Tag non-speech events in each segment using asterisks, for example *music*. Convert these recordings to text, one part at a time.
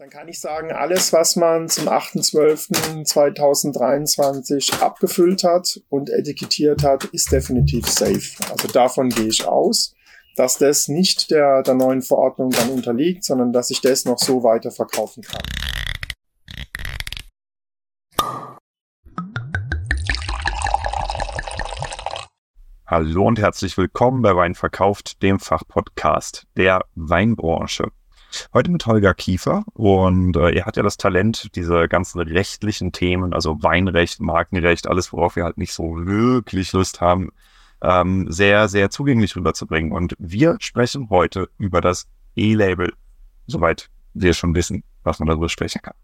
Dann kann ich sagen, alles, was man zum 8.12.2023 abgefüllt hat und etikettiert hat, ist definitiv safe. Also davon gehe ich aus, dass das nicht der, der neuen Verordnung dann unterliegt, sondern dass ich das noch so weiter verkaufen kann. Hallo und herzlich willkommen bei Wein verkauft, dem Fachpodcast der Weinbranche. Heute mit Holger Kiefer und äh, er hat ja das Talent, diese ganzen rechtlichen Themen, also Weinrecht, Markenrecht, alles, worauf wir halt nicht so wirklich Lust haben, ähm, sehr, sehr zugänglich rüberzubringen. Und wir sprechen heute über das E-Label, soweit wir schon wissen, was man darüber sprechen kann.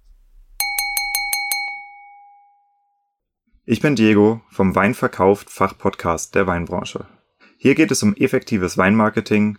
Ich bin Diego vom Weinverkauft Fachpodcast der Weinbranche. Hier geht es um effektives Weinmarketing,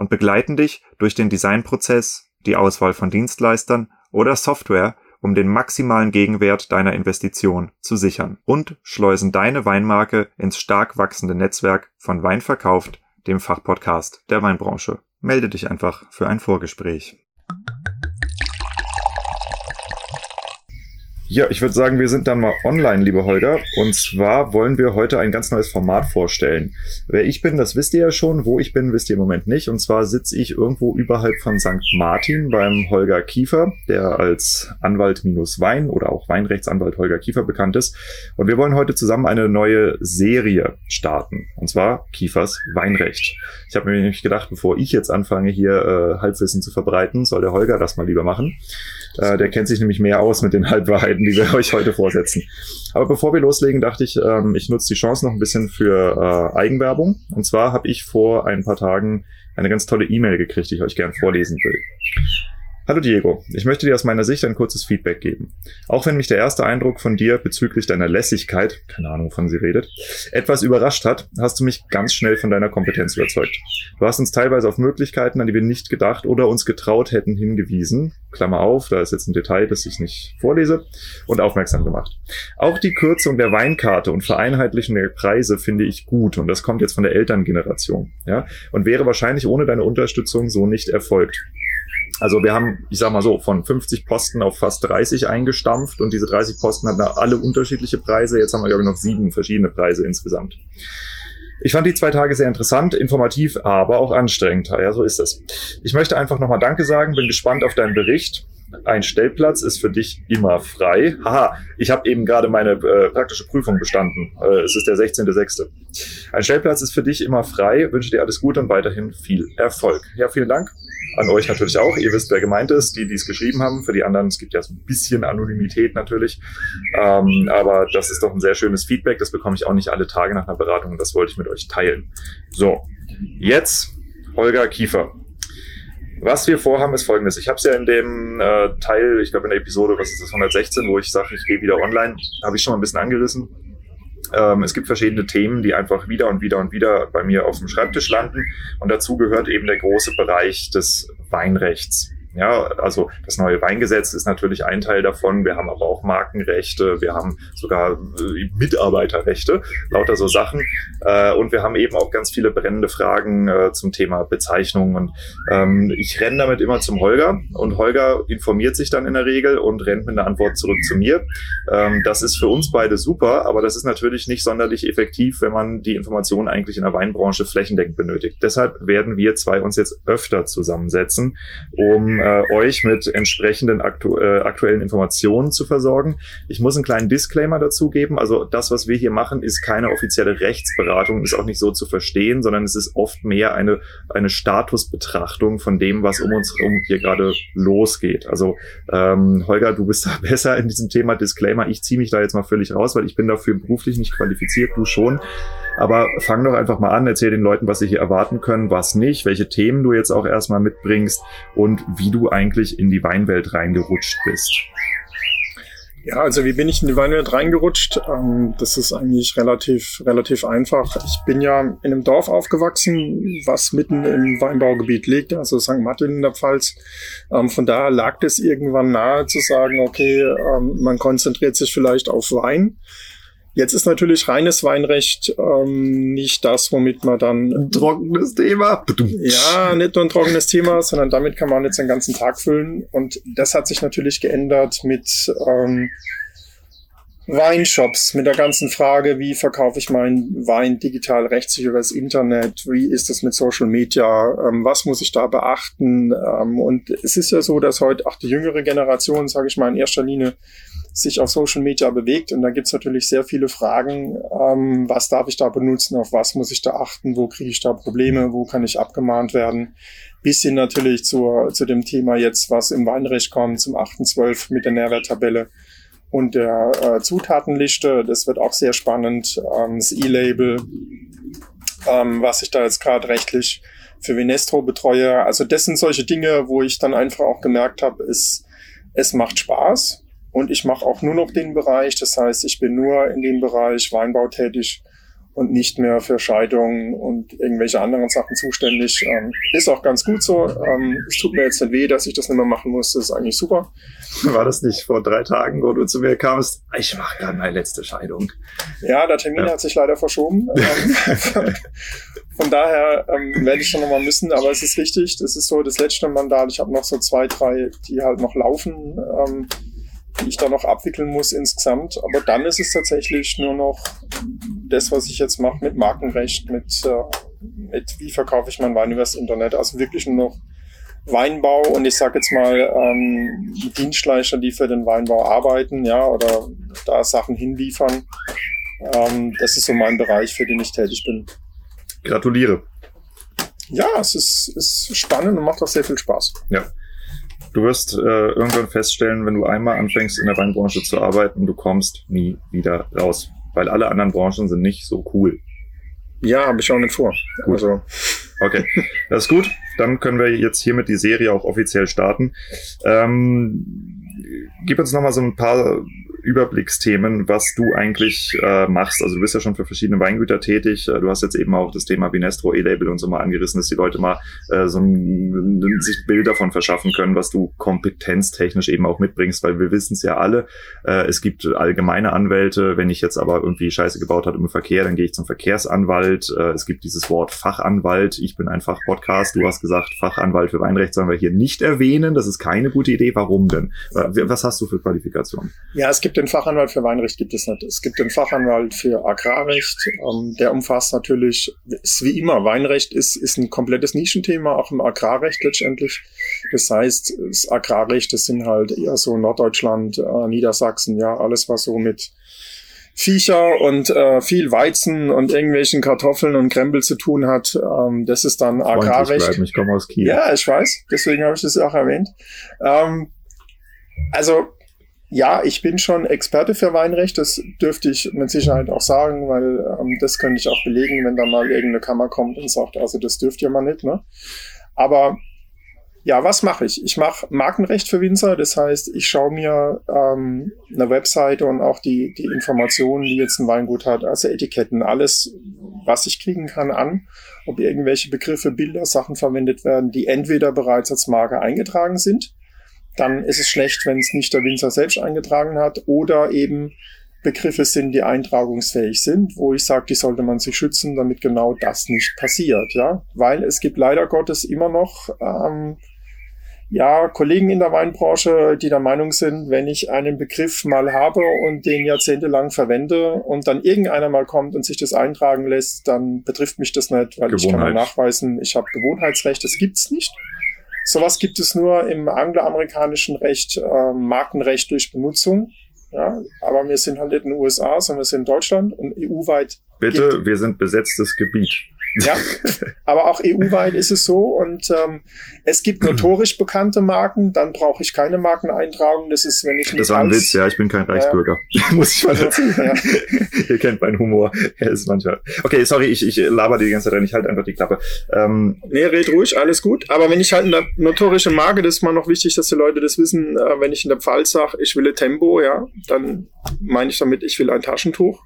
und begleiten dich durch den Designprozess, die Auswahl von Dienstleistern oder Software, um den maximalen Gegenwert deiner Investition zu sichern und schleusen deine Weinmarke ins stark wachsende Netzwerk von Wein verkauft, dem Fachpodcast der Weinbranche. Melde dich einfach für ein Vorgespräch. Ja, ich würde sagen, wir sind dann mal online, liebe Holger. Und zwar wollen wir heute ein ganz neues Format vorstellen. Wer ich bin, das wisst ihr ja schon. Wo ich bin, wisst ihr im Moment nicht. Und zwar sitze ich irgendwo überhalb von St. Martin beim Holger Kiefer, der als Anwalt minus Wein oder auch Weinrechtsanwalt Holger Kiefer bekannt ist. Und wir wollen heute zusammen eine neue Serie starten. Und zwar Kiefers Weinrecht. Ich habe mir nämlich gedacht, bevor ich jetzt anfange, hier äh, Halbwissen zu verbreiten, soll der Holger das mal lieber machen. Äh, der kennt sich nämlich mehr aus mit den *laughs* Halbwahrheiten die wir euch heute vorsetzen. Aber bevor wir loslegen, dachte ich, ähm, ich nutze die Chance noch ein bisschen für äh, Eigenwerbung. Und zwar habe ich vor ein paar Tagen eine ganz tolle E-Mail gekriegt, die ich euch gern vorlesen will. Hallo Diego, ich möchte dir aus meiner Sicht ein kurzes Feedback geben. Auch wenn mich der erste Eindruck von dir bezüglich deiner Lässigkeit, keine Ahnung, wovon sie redet, etwas überrascht hat, hast du mich ganz schnell von deiner Kompetenz überzeugt. Du hast uns teilweise auf Möglichkeiten, an die wir nicht gedacht oder uns getraut hätten, hingewiesen. Klammer auf, da ist jetzt ein Detail, das ich nicht vorlese, und aufmerksam gemacht. Auch die Kürzung der Weinkarte und Vereinheitlichung der Preise finde ich gut und das kommt jetzt von der Elterngeneration, ja, und wäre wahrscheinlich ohne deine Unterstützung so nicht erfolgt. Also wir haben, ich sag mal so, von 50 Posten auf fast 30 eingestampft und diese 30 Posten hatten alle unterschiedliche Preise. Jetzt haben wir, glaube ich, noch sieben verschiedene Preise insgesamt. Ich fand die zwei Tage sehr interessant, informativ, aber auch anstrengend. Ja, so ist es. Ich möchte einfach nochmal Danke sagen, bin gespannt auf deinen Bericht. Ein Stellplatz ist für dich immer frei. Haha, ich habe eben gerade meine äh, praktische Prüfung bestanden. Äh, es ist der 16.06. Ein Stellplatz ist für dich immer frei. Wünsche dir alles Gute und weiterhin viel Erfolg. Ja, vielen Dank an euch natürlich auch. Ihr wisst, wer gemeint ist, die, die es geschrieben haben. Für die anderen, es gibt ja so ein bisschen Anonymität natürlich. Ähm, aber das ist doch ein sehr schönes Feedback. Das bekomme ich auch nicht alle Tage nach einer Beratung das wollte ich mit euch teilen. So, jetzt Holger Kiefer. Was wir vorhaben, ist folgendes. Ich habe es ja in dem äh, Teil, ich glaube in der Episode, was ist das, 116, wo ich sage, ich gehe wieder online, habe ich schon mal ein bisschen angerissen. Ähm, es gibt verschiedene Themen, die einfach wieder und wieder und wieder bei mir auf dem Schreibtisch landen. Und dazu gehört eben der große Bereich des Weinrechts. Ja, also das neue Weingesetz ist natürlich ein Teil davon. Wir haben aber auch Markenrechte, wir haben sogar äh, Mitarbeiterrechte, lauter so Sachen. Äh, und wir haben eben auch ganz viele brennende Fragen äh, zum Thema Bezeichnung. Und ähm, ich renne damit immer zum Holger und Holger informiert sich dann in der Regel und rennt mit einer Antwort zurück zu mir. Ähm, das ist für uns beide super, aber das ist natürlich nicht sonderlich effektiv, wenn man die Informationen eigentlich in der Weinbranche flächendeckend benötigt. Deshalb werden wir zwei uns jetzt öfter zusammensetzen, um äh, euch mit entsprechenden aktu äh, aktuellen Informationen zu versorgen. Ich muss einen kleinen Disclaimer dazu geben. Also das, was wir hier machen, ist keine offizielle Rechtsberatung, ist auch nicht so zu verstehen, sondern es ist oft mehr eine, eine Statusbetrachtung von dem, was um uns herum hier gerade losgeht. Also ähm, Holger, du bist da *laughs* besser in diesem Thema Disclaimer. Ich ziehe mich da jetzt mal völlig raus, weil ich bin dafür beruflich nicht qualifiziert, du schon. Aber fang doch einfach mal an, erzähl den Leuten, was sie hier erwarten können, was nicht, welche Themen du jetzt auch erstmal mitbringst und wie du eigentlich in die Weinwelt reingerutscht bist. Ja, also wie bin ich in die Weinwelt reingerutscht? Ähm, das ist eigentlich relativ, relativ einfach. Ich bin ja in einem Dorf aufgewachsen, was mitten im Weinbaugebiet liegt, also St. Martin in der Pfalz. Ähm, von daher lag es irgendwann nahe zu sagen, okay, ähm, man konzentriert sich vielleicht auf Wein. Jetzt ist natürlich reines Weinrecht ähm, nicht das, womit man dann. Ein trockenes Thema. Ja, nicht nur ein trockenes Thema, sondern damit kann man jetzt den ganzen Tag füllen. Und das hat sich natürlich geändert mit ähm, Weinshops, mit der ganzen Frage, wie verkaufe ich meinen Wein digital rechtssicher über das Internet, wie ist das mit Social Media, ähm, was muss ich da beachten? Ähm, und es ist ja so, dass heute auch die jüngere Generation, sage ich mal, in erster Linie sich auf Social Media bewegt. Und da gibt's natürlich sehr viele Fragen, ähm, was darf ich da benutzen, auf was muss ich da achten, wo kriege ich da Probleme, wo kann ich abgemahnt werden. Bis hin natürlich zur, zu dem Thema jetzt, was im Weinrecht kommt, zum 8.12 mit der Nährwerttabelle und der äh, Zutatenliste. Das wird auch sehr spannend. Ähm, das E-Label, ähm, was ich da jetzt gerade rechtlich für Vinestro betreue. Also das sind solche Dinge, wo ich dann einfach auch gemerkt habe, es, es macht Spaß. Und ich mache auch nur noch den Bereich. Das heißt, ich bin nur in dem Bereich Weinbau tätig und nicht mehr für Scheidungen und irgendwelche anderen Sachen zuständig. Ähm, ist auch ganz gut so. Ähm, es tut mir jetzt nicht weh, dass ich das nicht mehr machen muss. Das ist eigentlich super. *laughs* War das nicht vor drei Tagen, wo du zu mir kamst? Ich mache gerade meine letzte Scheidung. Ja, der Termin ja. hat sich leider verschoben. *laughs* Ähm, von daher ähm, werde ich schon nochmal müssen, aber es ist richtig. Das ist so das letzte Mandat. Ich habe noch so zwei, drei, die halt noch laufen. Ähm, die ich da noch abwickeln muss insgesamt. Aber dann ist es tatsächlich nur noch das, was ich jetzt mache mit Markenrecht, mit, äh, mit wie verkaufe ich mein Wein übers Internet. Also wirklich nur noch Weinbau und ich sage jetzt mal ähm, Dienstleister, die für den Weinbau arbeiten, ja, oder da Sachen hinliefern. Ähm, das ist so mein Bereich, für den ich tätig bin. Gratuliere. Ja, es ist, ist spannend und macht auch sehr viel Spaß. Ja. Du wirst äh, irgendwann feststellen, wenn du einmal anfängst in der Weinbranche zu arbeiten, du kommst nie wieder raus, weil alle anderen Branchen sind nicht so cool. Ja, habe ich auch nicht vor. Gut. Also. Okay, das ist gut. Dann können wir jetzt hiermit die Serie auch offiziell starten. Ähm, gib uns nochmal so ein paar Überblicksthemen, was du eigentlich äh, machst. Also du bist ja schon für verschiedene Weingüter tätig. Äh, du hast jetzt eben auch das Thema Vinestro E-Label und so mal angerissen, dass die Leute mal äh, so ein, sich Bild davon verschaffen können, was du kompetenztechnisch eben auch mitbringst, weil wir wissen es ja alle. Äh, es gibt allgemeine Anwälte. Wenn ich jetzt aber irgendwie Scheiße gebaut habe im Verkehr, dann gehe ich zum Verkehrsanwalt. Äh, es gibt dieses Wort Fachanwalt. Ich bin einfach Podcast. Du hast gesagt, Fachanwalt für Weinrecht sollen wir hier nicht erwähnen. Das ist keine gute Idee. Warum denn? Äh, was hast du für Qualifikationen? Ja, es gibt gibt den Fachanwalt für Weinrecht, gibt es nicht. Es gibt den Fachanwalt für Agrarrecht. Ähm, der umfasst natürlich, ist wie immer, Weinrecht ist, ist ein komplettes Nischenthema, auch im Agrarrecht letztendlich. Das heißt, das Agrarrecht, das sind halt eher so Norddeutschland, äh, Niedersachsen, ja, alles was so mit Viecher und äh, viel Weizen und irgendwelchen Kartoffeln und Krempel zu tun hat. Ähm, das ist dann Agrarrecht. Ich komme aus Kiel. Ja, ich weiß. Deswegen habe ich das auch erwähnt. Ähm, also ja, ich bin schon Experte für Weinrecht, das dürfte ich mit Sicherheit auch sagen, weil ähm, das könnte ich auch belegen, wenn da mal irgendeine Kammer kommt und sagt, also das dürft ihr mal nicht. Ne? Aber Ja, was mache ich? Ich mache Markenrecht für Winzer. Das heißt, ich schaue mir ähm, eine Webseite und auch die, die Informationen, die jetzt ein Weingut hat, also Etiketten, alles, was ich kriegen kann, an, ob irgendwelche Begriffe, Bilder, Sachen verwendet werden, die entweder bereits als Marke eingetragen sind. Dann ist es schlecht, wenn es nicht der Winzer selbst eingetragen hat oder eben Begriffe sind, die eintragungsfähig sind, wo ich sage, die sollte man sich schützen, damit genau das nicht passiert, ja, weil es gibt leider Gottes immer noch ähm, ja, Kollegen in der Weinbranche, die der Meinung sind, wenn ich einen Begriff mal habe und den jahrzehntelang verwende und dann irgendeiner mal kommt und sich das eintragen lässt, dann betrifft mich das nicht, weil ich kann mal nachweisen, ich habe Gewohnheitsrecht, das gibt's nicht. Sowas gibt es nur im angloamerikanischen Recht, äh, Markenrecht durch Benutzung. Ja, aber wir sind halt nicht in den USA, sondern wir sind in Deutschland und EU-weit. Bitte, wir sind besetztes Gebiet. Ja, aber auch EU-weit ist es so. Und ähm, es gibt notorisch bekannte Marken, dann brauche ich keine Markeneintragung. Das ist, wenn ich Das war ein Witz, ja, ich bin kein Reichsbürger. Äh, *laughs* *laughs* Muss ich mal dazu ja. *laughs* Ihr kennt meinen Humor. Er ist manchmal. Okay, sorry, ich, ich laber die ganze Zeit rein, ich halte einfach die Klappe. Ähm, nee, red ruhig, alles gut. Aber wenn ich halt eine notorische Marke, das ist mal noch wichtig, dass die Leute das wissen, äh, wenn ich in der Pfalz sage, ich will Tempo, ja, dann meine ich damit, ich will ein Taschentuch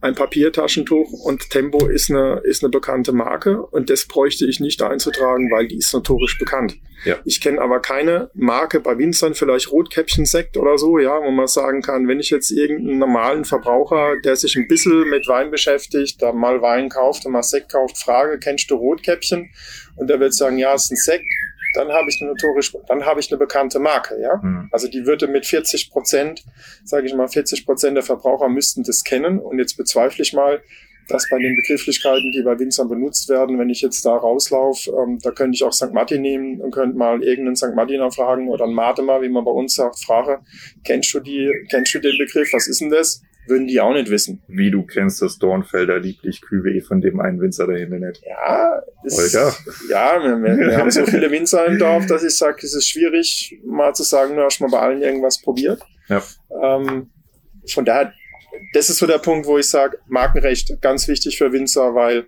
ein Papiertaschentuch und Tempo ist eine, ist eine bekannte Marke und das bräuchte ich nicht einzutragen, weil die ist notorisch bekannt. Ja. Ich kenne aber keine Marke bei Winzern, vielleicht Rotkäppchen-Sekt oder so, ja, wo man sagen kann, wenn ich jetzt irgendeinen normalen Verbraucher, der sich ein bisschen mit Wein beschäftigt, da mal Wein kauft und mal Sekt kauft, frage, kennst du Rotkäppchen? Und der wird sagen, ja, es ist ein Sekt dann habe ich eine notorisch, dann habe ich eine bekannte Marke, ja. Mhm. Also die würde mit 40 Prozent, sage ich mal, 40 Prozent der Verbraucher müssten das kennen. Und jetzt bezweifle ich mal, dass bei den Begrifflichkeiten, die bei Winzern benutzt werden, wenn ich jetzt da rauslaufe, ähm, da könnte ich auch St. Martin nehmen und könnte mal irgendeinen St. Martiner fragen oder einen Matemer, wie man bei uns sagt, frage, kennst du die, kennst du den Begriff, was ist denn das? Würden die auch nicht wissen. Wie du kennst das Dornfelder lieblich Cuvée von dem einen Winzer Himmel nicht. Ja, ist, ja, wir, wir, wir haben so viele Winzer im Dorf, dass ich sage, es ist schwierig, mal zu sagen, du hast mal bei allen irgendwas probiert. Ja. Ähm, von daher, das ist so der Punkt, wo ich sage, Markenrecht ganz wichtig für Winzer, weil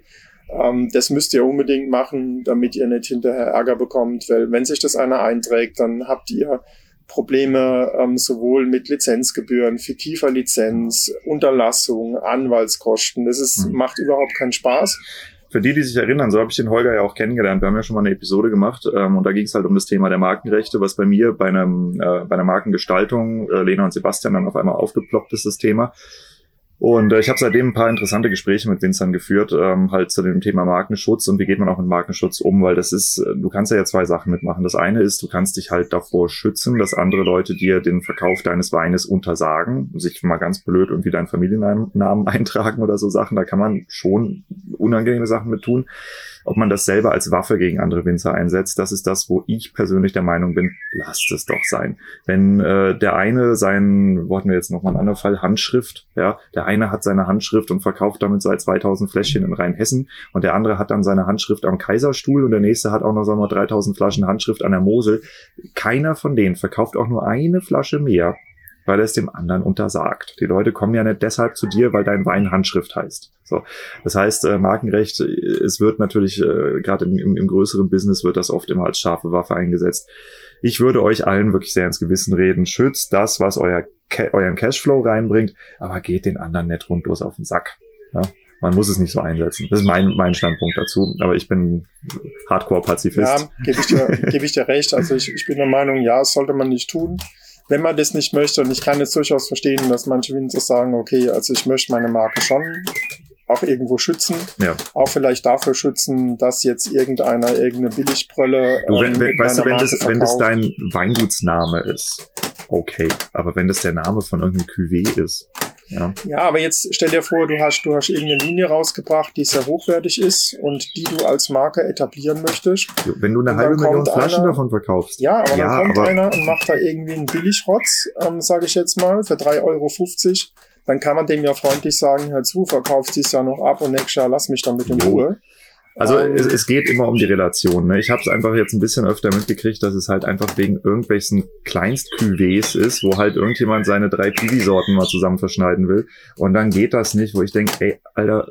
ähm, das müsst ihr unbedingt machen, damit ihr nicht hinterher Ärger bekommt, weil wenn sich das einer einträgt, dann habt ihr Probleme ähm, sowohl mit Lizenzgebühren, fiktiver Lizenz, Unterlassung, Anwaltskosten. Das ist, mhm. macht überhaupt keinen Spaß. Für die, die sich erinnern, so habe ich den Holger ja auch kennengelernt. Wir haben ja schon mal eine Episode gemacht ähm, und da ging es halt um das Thema der Markenrechte, was bei mir bei, einem, äh, bei einer Markengestaltung, äh, Lena und Sebastian dann auf einmal aufgeploppt ist, das Thema. Und äh, ich habe seitdem ein paar interessante Gespräche mit Winzern geführt, ähm, halt zu dem Thema Markenschutz und wie geht man auch mit Markenschutz um, weil das ist, äh, du kannst ja, ja zwei Sachen mitmachen. Das eine ist, du kannst dich halt davor schützen, dass andere Leute dir den Verkauf deines Weines untersagen, sich mal ganz blöd irgendwie deinen Familiennamen *laughs* eintragen oder so Sachen. Da kann man schon unangenehme Sachen mit tun ob man das selber als Waffe gegen andere Winzer einsetzt, das ist das, wo ich persönlich der Meinung bin, lasst es doch sein. Wenn äh, der eine sein, wo hatten wir jetzt nochmal einen anderen Fall, Handschrift, ja, der eine hat seine Handschrift und verkauft damit seit 2000 Fläschchen in Rheinhessen und der andere hat dann seine Handschrift am Kaiserstuhl und der nächste hat auch noch, sagen wir, 3000 Flaschen Handschrift an der Mosel. Keiner von denen verkauft auch nur eine Flasche mehr weil es dem anderen untersagt. Die Leute kommen ja nicht deshalb zu dir, weil dein Wein Handschrift heißt. So, das heißt, äh, Markenrecht, äh, es wird natürlich äh, gerade im, im, im größeren Business wird das oft immer als scharfe Waffe eingesetzt. Ich würde euch allen wirklich sehr ins Gewissen reden. Schützt das, was euer euren Cashflow reinbringt, aber geht den anderen nicht rundlos auf den Sack. Ja? Man muss es nicht so einsetzen. Das ist mein, mein Standpunkt dazu. Aber ich bin Hardcore-Pazifist. Ja, gebe ich, dir, geb ich dir recht. Also ich, ich bin der Meinung, ja, sollte man nicht tun wenn man das nicht möchte, und ich kann jetzt durchaus verstehen, dass manche Winzer sagen, okay, also ich möchte meine Marke schon auch irgendwo schützen, ja. auch vielleicht dafür schützen, dass jetzt irgendeiner irgendeine Billigbrille. Du, wenn, ähm, wenn, weißt du, wenn das, wenn das dein Weingutsname ist, okay, aber wenn das der Name von irgendeinem Cuvée ist, ja. ja, aber jetzt stell dir vor, du hast, du hast irgendeine Linie rausgebracht, die sehr hochwertig ist und die du als Marke etablieren möchtest. Wenn du eine halbe Million Flaschen einer, davon verkaufst. Ja, aber ja, dann kommt aber einer und macht da irgendwie einen Billigrotz, ähm, sage ich jetzt mal, für 3,50 Euro. Dann kann man dem ja freundlich sagen, hör zu, verkaufst dies Jahr noch ab und nächstes Jahr lass mich damit in Ruhe. Also es, es, geht immer um die Relation. Ne? Ich habe es einfach jetzt ein bisschen öfter mitgekriegt, dass es halt einfach wegen irgendwelchen Kleinst-Cuvées ist, wo halt irgendjemand seine drei Kiwi-Sorten mal zusammen verschneiden will. Und dann geht das nicht, wo ich denke, ey, Alter,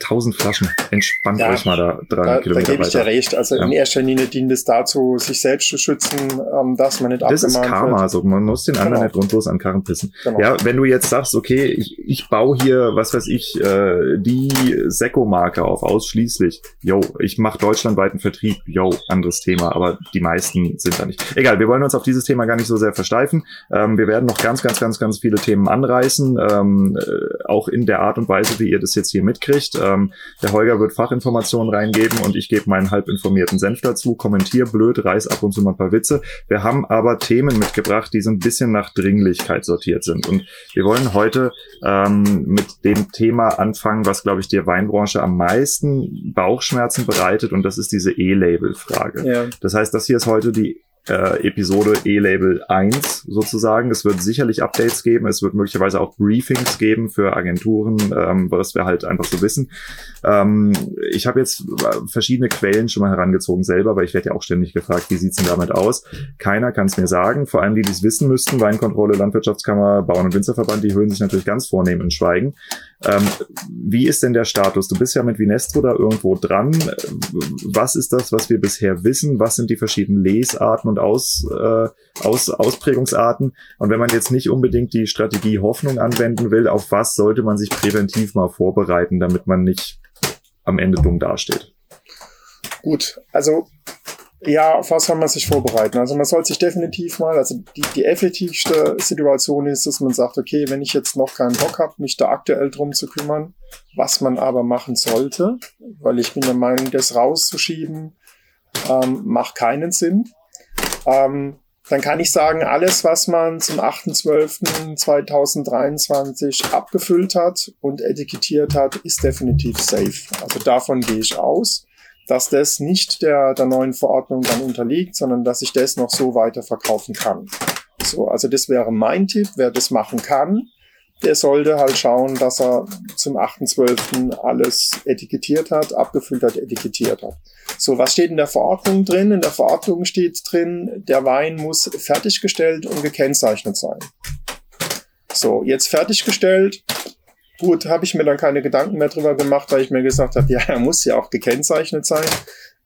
tausend Flaschen. Entspannt ja, euch mal da 300 da, Kilometer Da gebe ich dir recht. Also ja. in erster Linie dient es dazu, sich selbst zu schützen, ähm, dass man nicht Das ist Karma. Wird. Also man muss den anderen genau. nicht grundlos an Karren pissen. Genau. Ja, wenn du jetzt sagst, okay, ich, ich baue hier, was weiß ich, äh, die Sekko-Marke auf, ausschließlich. Yo, ich mache deutschlandweiten Vertrieb. Yo, anderes Thema. Aber die meisten sind da nicht. Egal, wir wollen uns auf dieses Thema gar nicht so sehr versteifen. Ähm, wir werden noch ganz, ganz, ganz, ganz viele Themen anreißen. Ähm, äh, auch in der Art und Weise, wie ihr das jetzt hier mitkriegt. Ähm, der Holger wird Fachinformationen reingeben und ich gebe meinen halb informierten Senf dazu, kommentiere blöd, reiß ab und zu mal ein paar Witze. Wir haben aber Themen mitgebracht, die so ein bisschen nach Dringlichkeit sortiert sind. Und wir wollen heute ähm, mit dem Thema anfangen, was, glaube ich, der Weinbranche am meisten Bauchschmerzen bereitet und das ist diese E-Label-Frage. Ja. Das heißt, das hier ist heute die äh, Episode E-Label 1 sozusagen. Es wird sicherlich Updates geben, es wird möglicherweise auch Briefings geben für Agenturen, ähm, was wir halt einfach so wissen. Ähm, ich habe jetzt verschiedene Quellen schon mal herangezogen selber, weil ich werde ja auch ständig gefragt, wie sieht's denn damit aus? Keiner kann es mir sagen, vor allem die, die es wissen müssten, Weinkontrolle, Landwirtschaftskammer, Bauern- und Winzerverband, die hören sich natürlich ganz vornehm in Schweigen. Ähm, wie ist denn der Status? Du bist ja mit Vinestro da irgendwo dran. Was ist das, was wir bisher wissen? Was sind die verschiedenen Lesarten und Aus, äh, Aus, Ausprägungsarten? Und wenn man jetzt nicht unbedingt die Strategie Hoffnung anwenden will, auf was sollte man sich präventiv mal vorbereiten, damit man nicht am Ende dumm dasteht? Gut, also ja, auf was kann man sich vorbereiten? Also man soll sich definitiv mal, also die, die effektivste Situation ist, dass man sagt, okay, wenn ich jetzt noch keinen Bock habe, mich da aktuell drum zu kümmern, was man aber machen sollte, weil ich bin der Meinung, das rauszuschieben, ähm, macht keinen Sinn. Ähm, dann kann ich sagen, alles, was man zum 8.12.2023 abgefüllt hat und etikettiert hat, ist definitiv safe. Also davon gehe ich aus dass das nicht der, der neuen Verordnung dann unterliegt, sondern dass ich das noch so weiter verkaufen kann. So, also das wäre mein Tipp, wer das machen kann, der sollte halt schauen, dass er zum 8.12. alles etikettiert hat, abgefüllt hat, etikettiert hat. So, was steht in der Verordnung drin? In der Verordnung steht drin, der Wein muss fertiggestellt und gekennzeichnet sein. So, jetzt fertiggestellt, Gut, habe ich mir dann keine Gedanken mehr drüber gemacht, weil ich mir gesagt habe, *laughs* ja, er muss ja auch gekennzeichnet sein.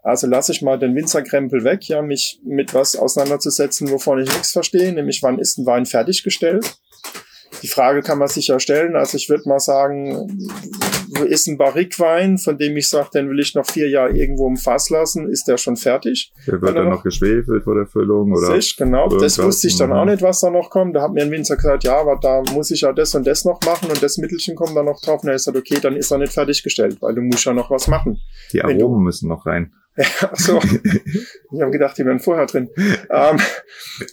Also lasse ich mal den Winzerkrempel weg, ja, mich mit was auseinanderzusetzen, wovon ich nichts verstehe, nämlich wann ist ein Wein fertiggestellt. Die Frage kann man sich ja stellen. Also ich würde mal sagen, ist ein Barrikwein, von dem ich sage, den will ich noch vier Jahre irgendwo im Fass lassen, ist der schon fertig. Der wird dann noch, noch geschwefelt vor der Füllung oder? Sich, genau. Das wusste ich dann auch mhm. nicht, was da noch kommt. Da hat mir ein Winzer gesagt, ja, aber da muss ich ja das und das noch machen und das Mittelchen kommt da noch drauf. Und er ist halt okay, dann ist er nicht fertiggestellt, weil du musst ja noch was machen. Die Aromen müssen noch rein. Ach so. ich habe gedacht, die wären vorher drin. Ähm,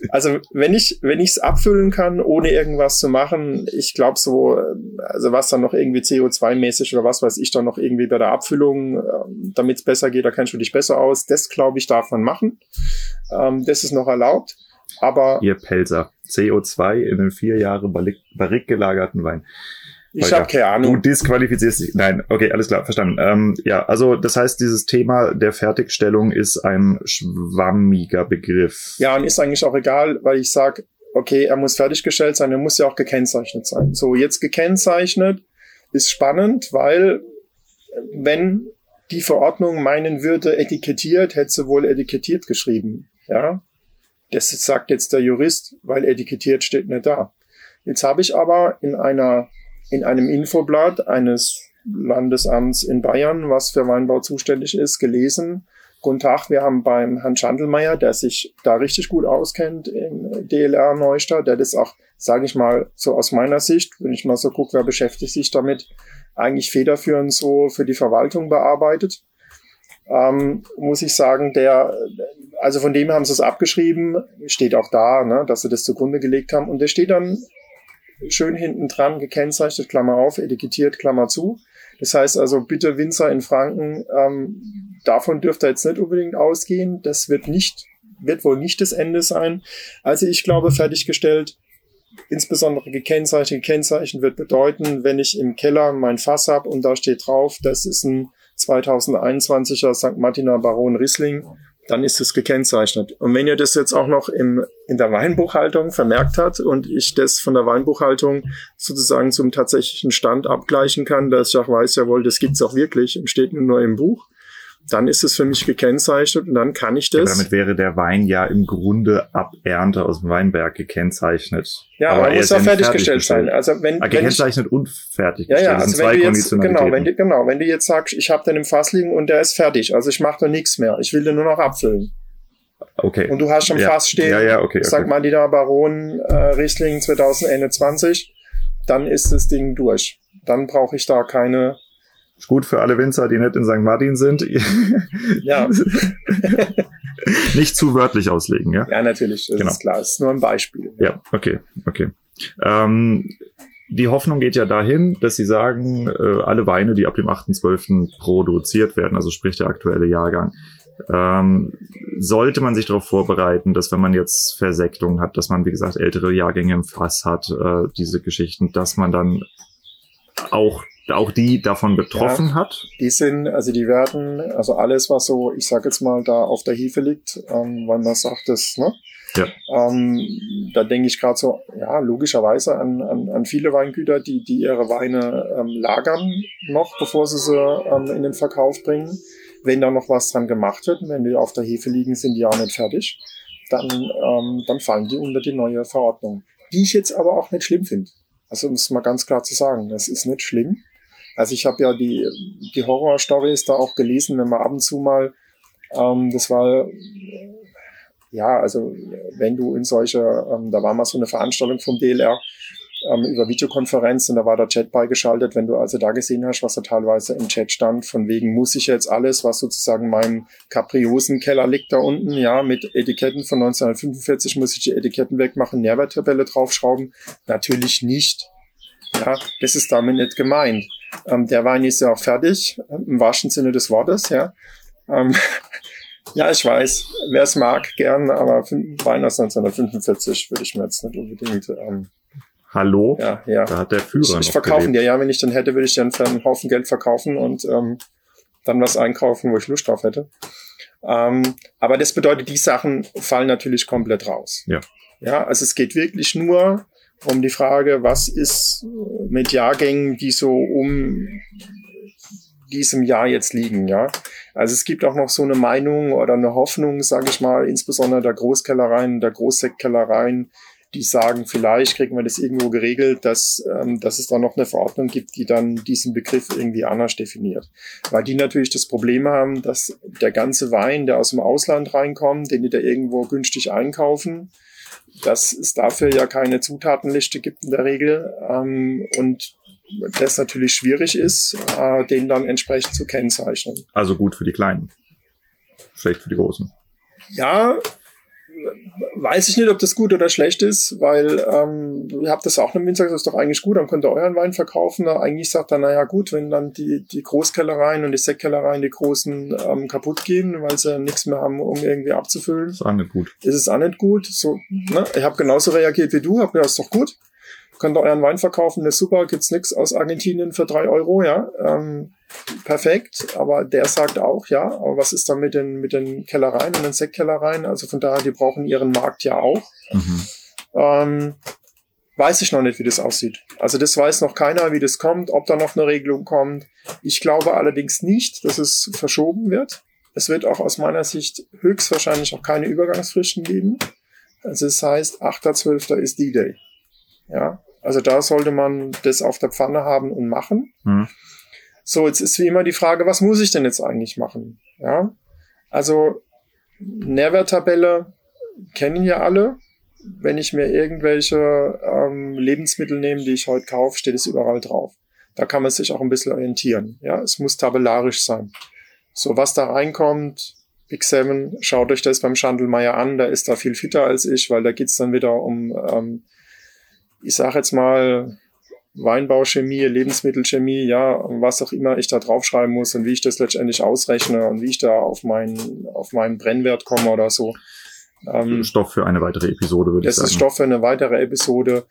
also wenn ich wenn ich es abfüllen kann, ohne irgendwas zu machen, ich glaube so, also was dann noch irgendwie CO2-mäßig oder was weiß ich dann noch irgendwie bei der Abfüllung, ähm, damit es besser geht, da kennst du dich besser aus. Das glaube ich darf man machen. Ähm, das ist noch erlaubt. Aber ihr Pelzer CO2 in einem vier Jahre Barrik gelagerten Wein. Ich habe keine Ahnung. Du disqualifizierst dich. Nein, okay, alles klar, verstanden. Ähm, ja, also das heißt, dieses Thema der Fertigstellung ist ein schwammiger Begriff. Ja, und ist eigentlich auch egal, weil ich sage, okay, er muss fertiggestellt sein, er muss ja auch gekennzeichnet sein. So, jetzt gekennzeichnet ist spannend, weil wenn die Verordnung meinen würde, etikettiert, hätte sie wohl etikettiert geschrieben. Ja, das sagt jetzt der Jurist, weil etikettiert steht nicht da. Jetzt habe ich aber in einer in einem Infoblatt eines Landesamts in Bayern, was für Weinbau zuständig ist, gelesen. Guten Tag, wir haben beim Herrn Schandelmeier, der sich da richtig gut auskennt in DLR Neustadt, der das auch, sage ich mal, so aus meiner Sicht, wenn ich mal so gucke, wer beschäftigt sich damit, eigentlich federführend so für die Verwaltung bearbeitet. Ähm, muss ich sagen, der, also von dem haben sie es abgeschrieben, steht auch da, ne, dass sie das zugrunde gelegt haben. Und der steht dann schön hinten dran gekennzeichnet, Klammer auf, etikettiert, Klammer zu. Das heißt also, bitte Winzer in Franken, ähm, davon dürft ihr jetzt nicht unbedingt ausgehen. Das wird nicht, wird wohl nicht das Ende sein. Also ich glaube, fertiggestellt, insbesondere gekennzeichnet, gekennzeichnet wird bedeuten, wenn ich im Keller mein Fass habe und da steht drauf, das ist ein 2021er St. Martiner Baron Riesling, dann ist es gekennzeichnet. Und wenn ihr das jetzt auch noch im, in der Weinbuchhaltung vermerkt hat und ich das von der Weinbuchhaltung sozusagen zum tatsächlichen Stand abgleichen kann, dass ich auch weiß, jawohl, das gibt's auch wirklich und steht nur im Buch, dann ist es für mich gekennzeichnet und dann kann ich das. Ja, damit wäre der Wein ja im Grunde ab Ernte aus dem Weinberg gekennzeichnet. Ja, aber, aber er muss ja fertiggestellt sein. Also wenn, ah, gekennzeichnet und fertiggestellt. Ja, ja, also wenn du jetzt, genau, wenn du, genau, wenn du jetzt sagst, ich habe den im Fass liegen und der ist fertig, also ich mache da nichts mehr, ich will den nur noch abfüllen. Okay. Und du hast schon ja. Fass stehen, ja, ja, okay, okay. sag mal, die da Baron äh, Riesling 2021, dann ist das Ding durch. Dann brauche ich da keine gut für alle Winzer, die nicht in St. Martin sind. *laughs* Ja. *laughs* nicht zu wörtlich auslegen, ja? Ja, natürlich. Das genau. ist klar. Das ist nur ein Beispiel. Ja, okay, okay. Ähm, die Hoffnung geht ja dahin, dass Sie sagen, äh, alle Weine, die ab dem 8.12. produziert werden, also sprich der aktuelle Jahrgang, ähm, sollte man sich darauf vorbereiten, dass wenn man jetzt Versektung hat, dass man, wie gesagt, ältere Jahrgänge im Fass hat, äh, diese Geschichten, dass man dann auch auch die davon betroffen ja, hat? Die sind, also die werden, also alles, was so, ich sag jetzt mal, da auf der Hefe liegt, ähm, weil man sagt, das, ne? Ja. Ähm, da denke ich gerade so, ja, logischerweise an, an, an viele Weingüter, die, die ihre Weine ähm, lagern noch, bevor sie sie ähm, in den Verkauf bringen. Wenn da noch was dran gemacht wird, wenn die auf der Hefe liegen, sind die auch nicht fertig, dann, ähm, dann fallen die unter die neue Verordnung. Die ich jetzt aber auch nicht schlimm finde. Also um es mal ganz klar zu sagen, das ist nicht schlimm. Also ich habe ja die, die Horror-Stories da auch gelesen, wenn man ab und zu mal, ähm, das war, ja, also wenn du in solche, ähm, da war mal so eine Veranstaltung vom DLR ähm, über Videokonferenz und da war der Chat beigeschaltet, wenn du also da gesehen hast, was da teilweise im Chat stand, von wegen muss ich jetzt alles, was sozusagen meinem Kapriosen-Keller liegt da unten, ja, mit Etiketten von 1945 muss ich die Etiketten wegmachen, Nährwerttabelle draufschrauben? Natürlich nicht. Ja, das ist damit nicht gemeint. Ähm, der Wein ist ja auch fertig, im wahrsten Sinne des Wortes, ja. Ähm, *laughs* ja, ich weiß, wer es mag, gern, aber Wein aus 1945 würde ich mir jetzt nicht unbedingt. Ähm, Hallo? Ja, ja. Da hat der Führer. Ich, ich verkaufe dir, ja, wenn ich den hätte, würde ich den für einen Haufen Geld verkaufen und ähm, dann was einkaufen, wo ich Lust drauf hätte. Ähm, aber das bedeutet, die Sachen fallen natürlich komplett raus. Ja. Ja, also es geht wirklich nur um die Frage, was ist mit Jahrgängen, die so um diesem Jahr jetzt liegen, ja. Also es gibt auch noch so eine Meinung oder eine Hoffnung, sage ich mal, insbesondere der Großkellereien, der Großsektkellereien, die sagen, vielleicht kriegen wir das irgendwo geregelt, dass, ähm, dass es da noch eine Verordnung gibt, die dann diesen Begriff irgendwie anders definiert. Weil die natürlich das Problem haben, dass der ganze Wein, der aus dem Ausland reinkommt, den die da irgendwo günstig einkaufen, dass es dafür ja keine Zutatenliste gibt in der Regel ähm, und das natürlich schwierig ist, äh, den dann entsprechend zu kennzeichnen. Also gut für die Kleinen, schlecht für die Großen. Ja, weiß ich nicht, ob das gut oder schlecht ist, weil ähm, ihr habt das auch einem Winzer gesagt, das ist doch eigentlich gut, dann könnt ihr euren Wein verkaufen. Da eigentlich sagt er, naja gut, wenn dann die, die Großkellereien und die Sektkellereien, die großen, ähm, kaputt gehen, weil sie nichts mehr haben, um irgendwie abzufüllen. Ist auch nicht gut. Ist es auch nicht gut. So, ne? Ich habe genauso reagiert wie du, hab mir das ist doch gut. Könnt ihr euren Wein verkaufen, das ist super, gibt's nix aus Argentinien für drei Euro, ja. Ähm, perfekt, aber der sagt auch, ja, aber was ist dann mit den, mit den Kellereien und den Sektkellereien? Also von daher, die brauchen ihren Markt ja auch. Mhm. Ähm, weiß ich noch nicht, wie das aussieht. Also das weiß noch keiner, wie das kommt, ob da noch eine Regelung kommt. Ich glaube allerdings nicht, dass es verschoben wird. Es wird auch aus meiner Sicht höchstwahrscheinlich auch keine Übergangsfristen geben. Also das heißt, 8.12. ist D-Day. Ja, also da sollte man das auf der Pfanne haben und machen. Mhm. So, jetzt ist wie immer die Frage, was muss ich denn jetzt eigentlich machen? Ja, also Nährwerttabelle kennen ja alle. Wenn ich mir irgendwelche ähm, Lebensmittel nehme, die ich heute kaufe, steht es überall drauf. Da kann man sich auch ein bisschen orientieren. Ja, es muss tabellarisch sein. So, was da reinkommt, Big Seven, schaut euch das beim Schandelmeier an, da ist da viel fitter als ich, weil da geht's dann wieder um, ähm, ich sage jetzt mal, Weinbauchemie, Lebensmittelchemie, ja, was auch immer ich da draufschreiben muss und wie ich das letztendlich ausrechne und wie ich da auf meinen, auf meinen Brennwert komme oder so. Ähm, Stoff für eine weitere Episode, würde ich sagen. Das ist Stoff für eine weitere Episode.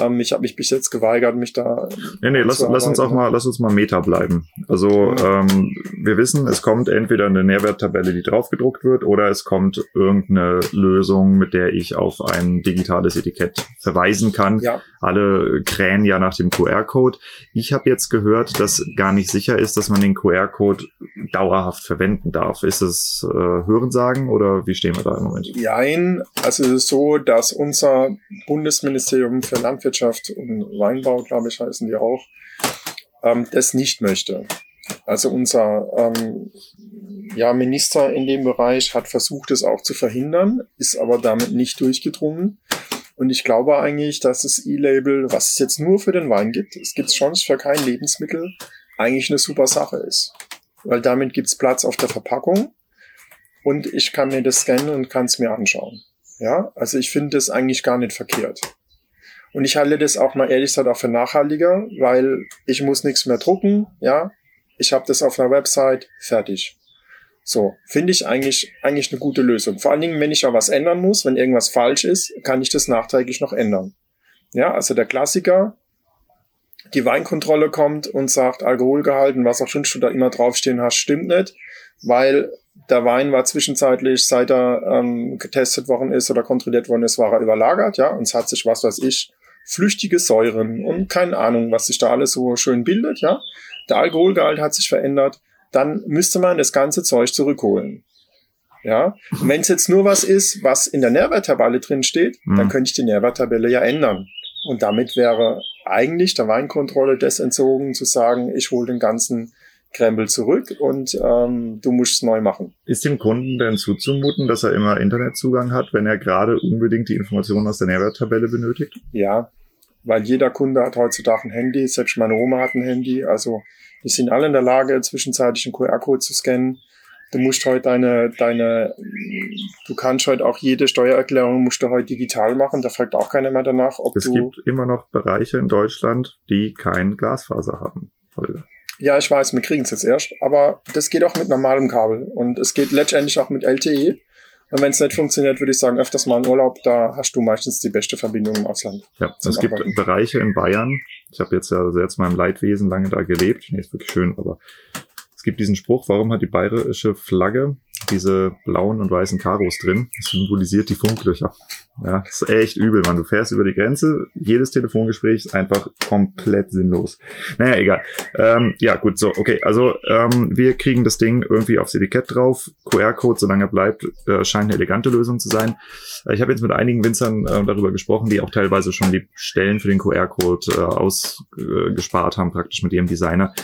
Ähm, ich habe mich bis jetzt geweigert, mich da. Nee, nee, lass, lass uns auch mal, lass uns mal Meta bleiben. Also ähm, wir wissen, es kommt entweder eine Nährwerttabelle, die draufgedruckt wird, oder es kommt irgendeine Lösung, mit der ich auf ein digitales Etikett verweisen kann. Ja. Alle krähen ja nach dem QR-Code. Ich habe jetzt gehört, dass gar nicht sicher ist, dass man den QR-Code dauerhaft verwenden darf. Ist es äh, Hörensagen oder wie stehen wir da im Moment? Jein, also es ist so, dass unser Bundesministerium für Landwirtschaft und Weinbau, glaube ich, heißen die auch, ähm, das nicht möchte. Also unser ähm, ja, Minister in dem Bereich hat versucht, es auch zu verhindern, ist aber damit nicht durchgedrungen. Und ich glaube eigentlich, dass das E-Label, was es jetzt nur für den Wein gibt, es gibt schon für kein Lebensmittel, eigentlich eine super Sache ist. Weil damit gibt es Platz auf der Verpackung und ich kann mir das scannen und kann es mir anschauen. Ja, also ich finde das eigentlich gar nicht verkehrt. Und ich halte das auch mal ehrlich gesagt auch für nachhaltiger, weil ich muss nichts mehr drucken, ja. Ich habe das auf einer Website, fertig. So, finde ich eigentlich, eigentlich eine gute Lösung. Vor allen Dingen, wenn ich auch was ändern muss, wenn irgendwas falsch ist, kann ich das nachträglich noch ändern. Ja, also der Klassiker, die Weinkontrolle kommt und sagt, Alkoholgehalten, was auch schon da immer draufstehen hast, stimmt nicht, weil der Wein war zwischenzeitlich, seit er ähm, getestet worden ist oder kontrolliert worden ist, war er überlagert, ja, und es hat sich, was weiß ich, flüchtige Säuren und keine Ahnung, was sich da alles so schön bildet, ja. Der Alkoholgehalt hat sich verändert, dann müsste man das ganze Zeug zurückholen. Ja, und wenn es jetzt nur was ist, was in der Nährwerttabelle drin steht, Mhm. dann könnte ich die Nährwerttabelle ja ändern. Und damit wäre eigentlich der Weinkontrolle des entzogen, zu sagen, ich hole den ganzen Krempel zurück und ähm, du musst es neu machen. Ist dem Kunden denn zuzumuten, dass er immer Internetzugang hat, wenn er gerade unbedingt die Informationen aus der Nährwerttabelle benötigt? Ja, weil jeder Kunde hat heutzutage ein Handy, selbst meine Oma hat ein Handy, also die sind alle in der Lage, zwischenzeitlich einen QR-Code zu scannen. Du musst heute deine, deine, du kannst heute auch jede Steuererklärung musst du heute digital machen, da fragt auch keiner mehr danach, ob Es du. gibt immer noch Bereiche in Deutschland, die kein Glasfaser haben. Holger. Ja, ich weiß, wir kriegen es jetzt erst, aber das geht auch mit normalem Kabel und es geht letztendlich auch mit LTE. Und wenn es nicht funktioniert, würde ich sagen, öfters mal in Urlaub, da hast du meistens die beste Verbindung im Ausland. Ja, es gibt Arbeiten. Bereiche in Bayern. Ich habe jetzt ja selbst meinem Leidwesen lange da gelebt. Nee, ist wirklich schön, aber es gibt diesen Spruch, warum hat die bayerische Flagge diese blauen und weißen Karos drin? Das symbolisiert die Funklöcher. Ja, das ist echt übel, man. Du fährst über die Grenze, jedes Telefongespräch ist einfach komplett sinnlos. Naja, egal. Ähm, ja, gut, so, okay. Also ähm, wir kriegen das Ding irgendwie aufs Etikett drauf. QR-Code, solange er bleibt, äh, scheint eine elegante Lösung zu sein. Äh, Ich habe jetzt mit einigen Winzern äh, darüber gesprochen, die auch teilweise schon die Stellen für den QR-Code äh, ausgespart haben, praktisch mit ihrem Designer.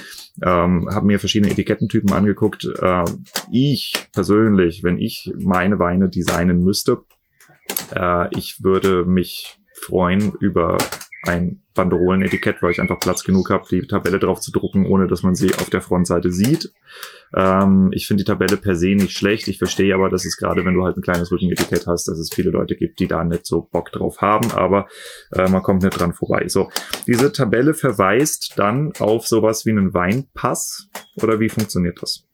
Ähm, habe mir verschiedene Etikettentypen angeguckt. Äh, ich persönlich, wenn ich meine Weine designen müsste, äh, ich würde mich freuen über ein Banderolenetikett, weil ich einfach Platz genug habe, die Tabelle drauf zu drucken, ohne dass man sie auf der Frontseite sieht. Ähm, ich finde die Tabelle per se nicht schlecht. Ich verstehe aber, dass es gerade, wenn du halt ein kleines Rückenetikett hast, dass es viele Leute gibt, die da nicht so Bock drauf haben, aber äh, man kommt nicht dran vorbei. So, diese Tabelle verweist dann auf sowas wie einen Weinpass oder wie funktioniert das?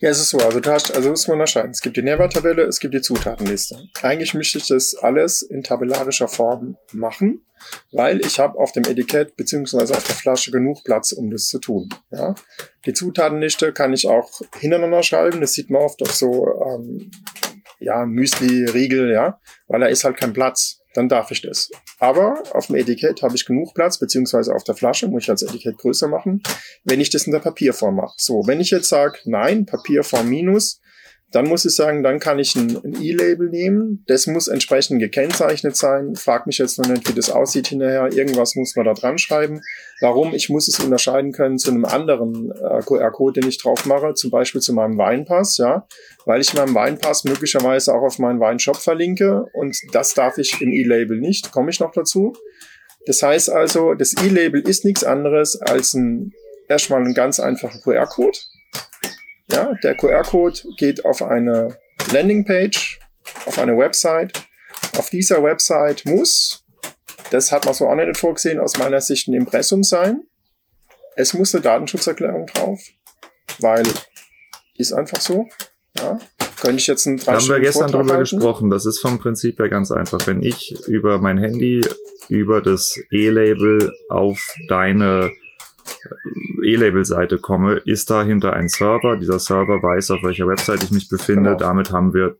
Ja, es ist so. Also du hast, also muss man unterscheiden. Es gibt die Nährwerttabelle, es gibt die Zutatenliste. Eigentlich möchte ich das alles in tabellarischer Form machen, weil ich habe auf dem Etikett beziehungsweise auf der Flasche genug Platz, um das zu tun. Ja, die Zutatenliste kann ich auch hintereinander schreiben. Das sieht man oft auf so ähm, ja Müsli, Riegel, ja, weil da ist halt kein Platz. Dann darf ich das. Aber auf dem Etikett habe ich genug Platz, beziehungsweise auf der Flasche muss ich als Etikett größer machen wenn ich das in der Papierform mache. So, wenn ich jetzt sage, nein, Papierform minus, dann muss ich sagen, dann kann ich ein, E-Label nehmen. Das muss entsprechend gekennzeichnet sein. Frag mich jetzt noch nicht, wie das aussieht hinterher. Irgendwas muss man da dran schreiben. Warum? Ich muss es unterscheiden können zu einem anderen äh, QR-Code, den ich drauf mache, zum Beispiel zu meinem Weinpass, ja, weil ich meinen Weinpass möglicherweise auch auf meinen Weinshop verlinke und das darf ich im E-Label nicht. Komme ich noch dazu? Das heißt also, das E-Label ist nichts anderes als ein erstmal ein ganz einfacher QR-Code. Ja, der QR-Code geht auf eine Landingpage, auf eine Website. Auf dieser Website muss, das hat man so auch nicht vorgesehen, aus meiner Sicht ein Impressum sein. Es muss eine Datenschutzerklärung drauf, weil ist einfach so. Ja, könnte ich jetzt einen drei Da haben wir gestern Vortrag drüber halten. gesprochen. Das ist vom Prinzip her ganz einfach. Wenn ich über mein Handy über das E-Label auf deine E-Label-Seite komme, ist dahinter ein Server. Dieser Server weiß, auf welcher Website ich mich befinde. Genau. Damit haben wir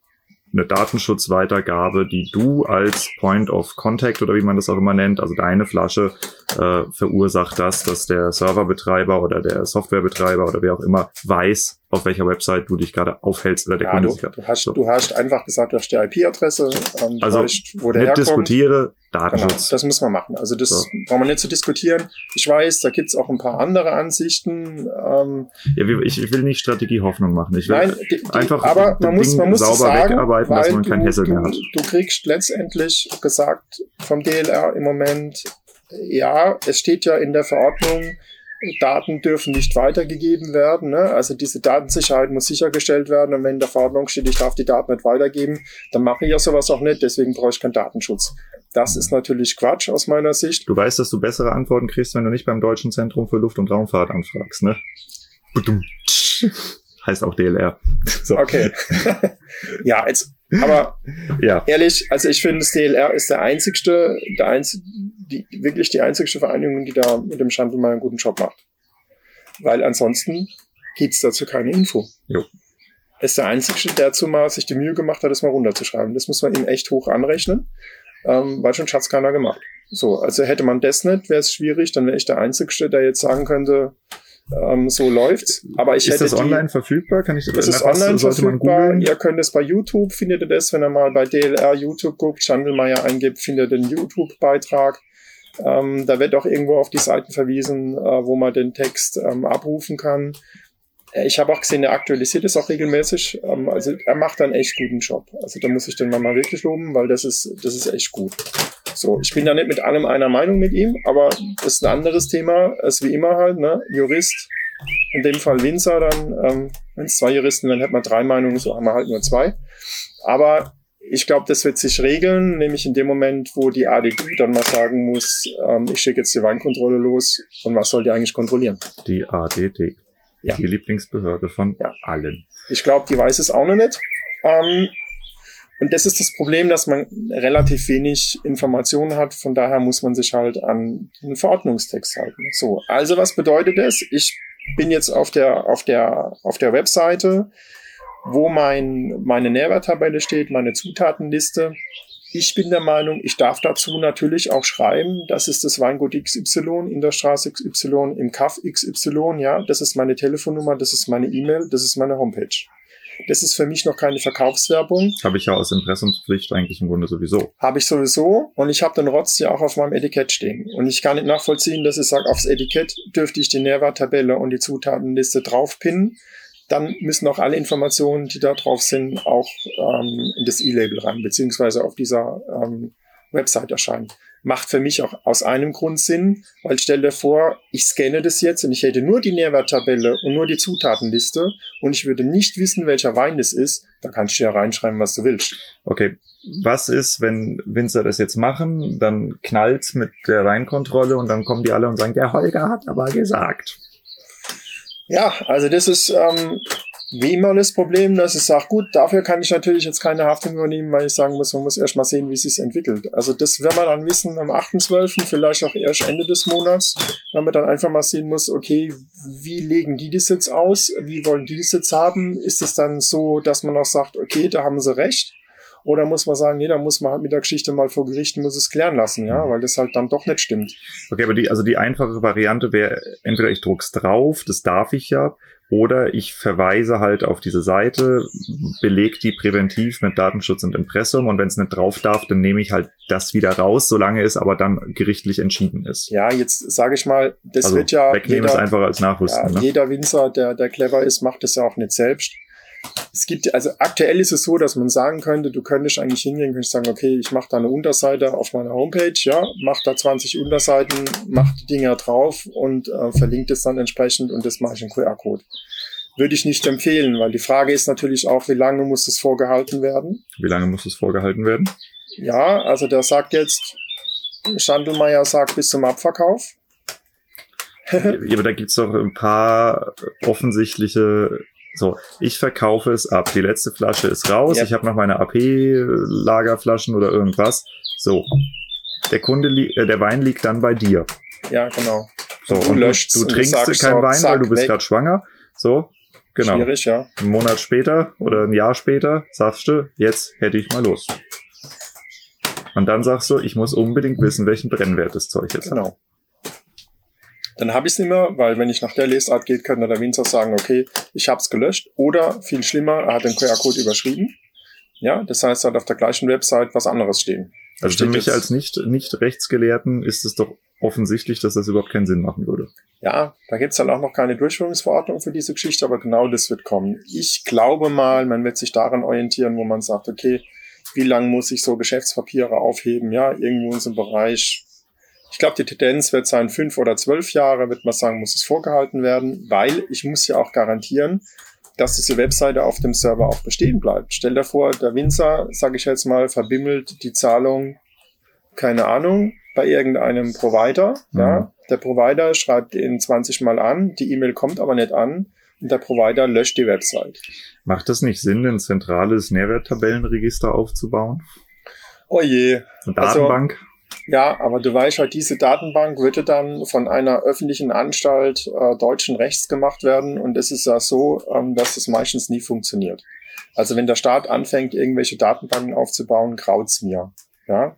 eine Datenschutzweitergabe, die du als Point of Contact oder wie man das auch immer nennt, also deine Flasche, äh, verursacht das, dass der Serverbetreiber oder der Softwarebetreiber oder wer auch immer weiß, auf welcher Website du dich gerade aufhältst oder der Ja, Kunde du, sich gerade. du, hast, So. du hast einfach gesagt, du hast die IP-Adresse, ähm, Also, weißt, wo der Nicht herkommt. diskutiere, Genau, Datenschutz. das muss man machen. Also das So. brauchen wir nicht zu diskutieren. Ich weiß, da gibt's auch ein paar andere Ansichten. Ähm, Ja, wir- ich, ich will nicht Strategie Hoffnung machen. Ich will nein, die, die, einfach aber man muss, Ding man muss sauber sagen, wegarbeiten, dass man Hassel du, mehr hat. Du kriegst letztendlich gesagt vom DLR im Moment, ja, es steht ja in der Verordnung, Daten dürfen nicht weitergegeben werden. Ne? Also diese Datensicherheit muss sichergestellt werden. Und wenn in der Verordnung steht, ich darf die Daten nicht weitergeben, dann mache ich ja sowas auch nicht. Deswegen brauche ich keinen Datenschutz. Das ist natürlich Quatsch aus meiner Sicht. Du weißt, dass du bessere Antworten kriegst, wenn du nicht beim Deutschen Zentrum für Luft- und Raumfahrt anfragst, ne? *laughs* Heißt auch DLR. So. Okay. *laughs* ja, jetzt, aber *laughs* Ja. ehrlich, also ich finde, das DLR ist der einzigste, der einzig, die, wirklich die einzigste Vereinigung, die da mit dem Schandl mal einen guten Job macht. Weil ansonsten gibt's dazu keine Info. Jo. Ist der einzigste, der zumal sich die Mühe gemacht hat, das mal runterzuschreiben. Das muss man ihm echt hoch anrechnen, ähm, weil schon hat's keiner gemacht. So, also hätte man das nicht, wäre es schwierig, dann wäre ich der Einzigste, der jetzt sagen könnte, ähm, so läuft's. Aber ich ist hätte das die, online verfügbar? Kann ich es ist online verfügbar. Ihr könnt es bei YouTube, findet ihr das, wenn ihr mal bei DLR YouTube guckt, Schandelmeier eingibt, findet ihr den YouTube-Beitrag. Ähm, da wird auch irgendwo auf die Seiten verwiesen, äh, wo man den Text ähm, abrufen kann. Äh, Ich habe auch gesehen, er aktualisiert es auch regelmäßig. Ähm, also er macht einen echt guten Job. Also da muss ich den mal mal wirklich loben, weil das ist, das ist echt gut. So, ich bin da nicht mit allem einer Meinung mit ihm, aber das ist ein anderes Thema. Es ist wie immer halt, ne? Jurist, in dem Fall Winzer dann, ähm, wenn es zwei Juristen, dann hätten wir drei Meinungen, so haben wir halt nur zwei. Aber ich glaube, das wird sich regeln, nämlich in dem Moment, wo die ADG dann mal sagen muss, ähm, ich schicke jetzt die Weinkontrolle los und was soll die eigentlich kontrollieren? Die ADD. Ja. Die Lieblingsbehörde von Ja. allen. Ich glaube, die weiß es auch noch nicht. Ähm, und das ist das Problem, dass man relativ wenig Informationen hat. Von daher muss man sich halt an den Verordnungstext halten. So, also was bedeutet das? Ich bin jetzt auf der auf der auf der Webseite, wo mein meine Nährwerttabelle steht, meine Zutatenliste. Ich bin der Meinung, ich darf dazu natürlich auch schreiben, das ist das Weingut XY in der Straße XY im Kaff XY, ja, das ist meine Telefonnummer, das ist meine E-Mail, das ist meine Homepage. Das ist für mich noch keine Verkaufswerbung, Habe ich ja aus Impressumspflicht eigentlich im Grunde sowieso. habe ich sowieso und ich habe den Rotz ja auch auf meinem Etikett stehen. Und ich kann nicht nachvollziehen, dass ich sage, aufs Etikett dürfte ich die Nährwerttabelle und die Zutatenliste draufpinnen. Dann müssen auch alle Informationen, die da drauf sind, auch ähm, in das E-Label rein, beziehungsweise auf dieser ähm, Website erscheinen. Macht für mich auch aus einem Grund Sinn, weil stell dir vor, ich scanne das jetzt und ich hätte nur die Nährwerttabelle und nur die Zutatenliste und ich würde nicht wissen, welcher Wein das ist, dann kannst du ja reinschreiben, was du willst. Okay, was ist, wenn Winzer das jetzt machen, dann knallt's mit der Weinkontrolle und dann kommen die alle und sagen, der Holger hat aber gesagt. Ja, also das ist ähm, wie immer das Problem, dass ich sage, gut, dafür kann ich natürlich jetzt keine Haftung übernehmen, weil ich sagen muss, man muss erst mal sehen, wie es sich entwickelt. Also das werden wir dann wissen am 8.12., vielleicht auch erst Ende des Monats, wenn man dann einfach mal sehen muss, okay, wie legen die das jetzt aus? Wie wollen die das jetzt haben? Ist es dann so, dass man auch sagt, okay, da haben sie recht? Oder muss man sagen, nee, da muss man halt mit der Geschichte mal vor Gericht, muss es klären lassen, ja, weil das halt dann doch nicht stimmt. Okay, aber die, also die einfache Variante wäre, entweder ich druck's drauf, das darf ich ja, oder ich verweise halt auf diese Seite, beleg die präventiv mit Datenschutz und Impressum und wenn es nicht drauf darf, dann nehme ich halt das wieder raus, solange es aber dann gerichtlich entschieden ist. Ja, jetzt sage ich mal, das also wird ja wegnehmen jeder- ist einfacher als nachrüsten. Ja, ne? Jeder Winzer, der, der clever ist, macht es ja auch nicht selbst. Es gibt, also aktuell ist es so, dass man sagen könnte, du könntest eigentlich hingehen, könntest sagen, okay, ich mache da eine Unterseite auf meiner Homepage, ja, mach da 20 Unterseiten, mach die Dinger drauf und äh, verlinkt es dann entsprechend und das mache ich in QR-Code. Würde ich nicht empfehlen, weil die Frage ist natürlich auch, wie lange muss es vorgehalten werden? Wie lange muss es vorgehalten werden? Ja, also der sagt jetzt, Schandelmeier sagt bis zum Abverkauf. ja, aber da gibt's doch ein paar offensichtliche. So, ich verkaufe es ab. Die letzte Flasche ist raus. Ja. Ich habe noch meine AP-Lagerflaschen oder irgendwas. So. der Kunde, äh, der Wein liegt dann bei dir. Ja, genau. So, Und du und du, löschst du und du trinkst sagst keinen Wein, zack, weil du bist gerade schwanger. So, genau. Schwierig, ja. Einen Monat später oder ein Jahr später sagst du, jetzt hätte ich mal Lust. Und dann sagst du, ich muss unbedingt wissen, welchen Brennwert das Zeug jetzt hat. Genau. Dann habe ich es nicht mehr, weil wenn ich nach der Lesart geht, könnte der Winzer sagen, okay, ich habe es gelöscht. Oder viel schlimmer, er hat den QR-Code überschrieben. Ja, das heißt, er hat auf der gleichen Website was anderes stehen. Also für mich als nicht, nicht Rechtsgelehrten ist es doch offensichtlich, dass das überhaupt keinen Sinn machen würde. Ja, da gibt's dann auch noch keine Durchführungsverordnung für diese Geschichte, aber genau das wird kommen. Ich glaube mal, man wird sich daran orientieren, wo man sagt, okay, wie lang muss ich so Geschäftspapiere aufheben? Ja, irgendwo in so einem Bereich. Ich glaube, die Tendenz wird sein, fünf oder zwölf Jahre, wird man sagen, muss es vorgehalten werden, weil ich muss ja auch garantieren, dass diese Webseite auf dem Server auch bestehen bleibt. Stell dir vor, der Winzer, sage ich jetzt mal, verbimmelt die Zahlung, keine Ahnung, bei irgendeinem Provider. Mhm. Ja, der Provider schreibt ihn 20 Mal an, die E-Mail kommt aber nicht an und der Provider löscht die Website. Macht es nicht Sinn, ein zentrales Nährwerttabellenregister aufzubauen? Oh je. Eine Also- Datenbank? Ja, aber du weißt halt, diese Datenbank würde dann von einer öffentlichen Anstalt äh, deutschen Rechts gemacht werden und es ist ja so, ähm, dass es meistens nie funktioniert. Also wenn der Staat anfängt, irgendwelche Datenbanken aufzubauen, graut's mir. Ja,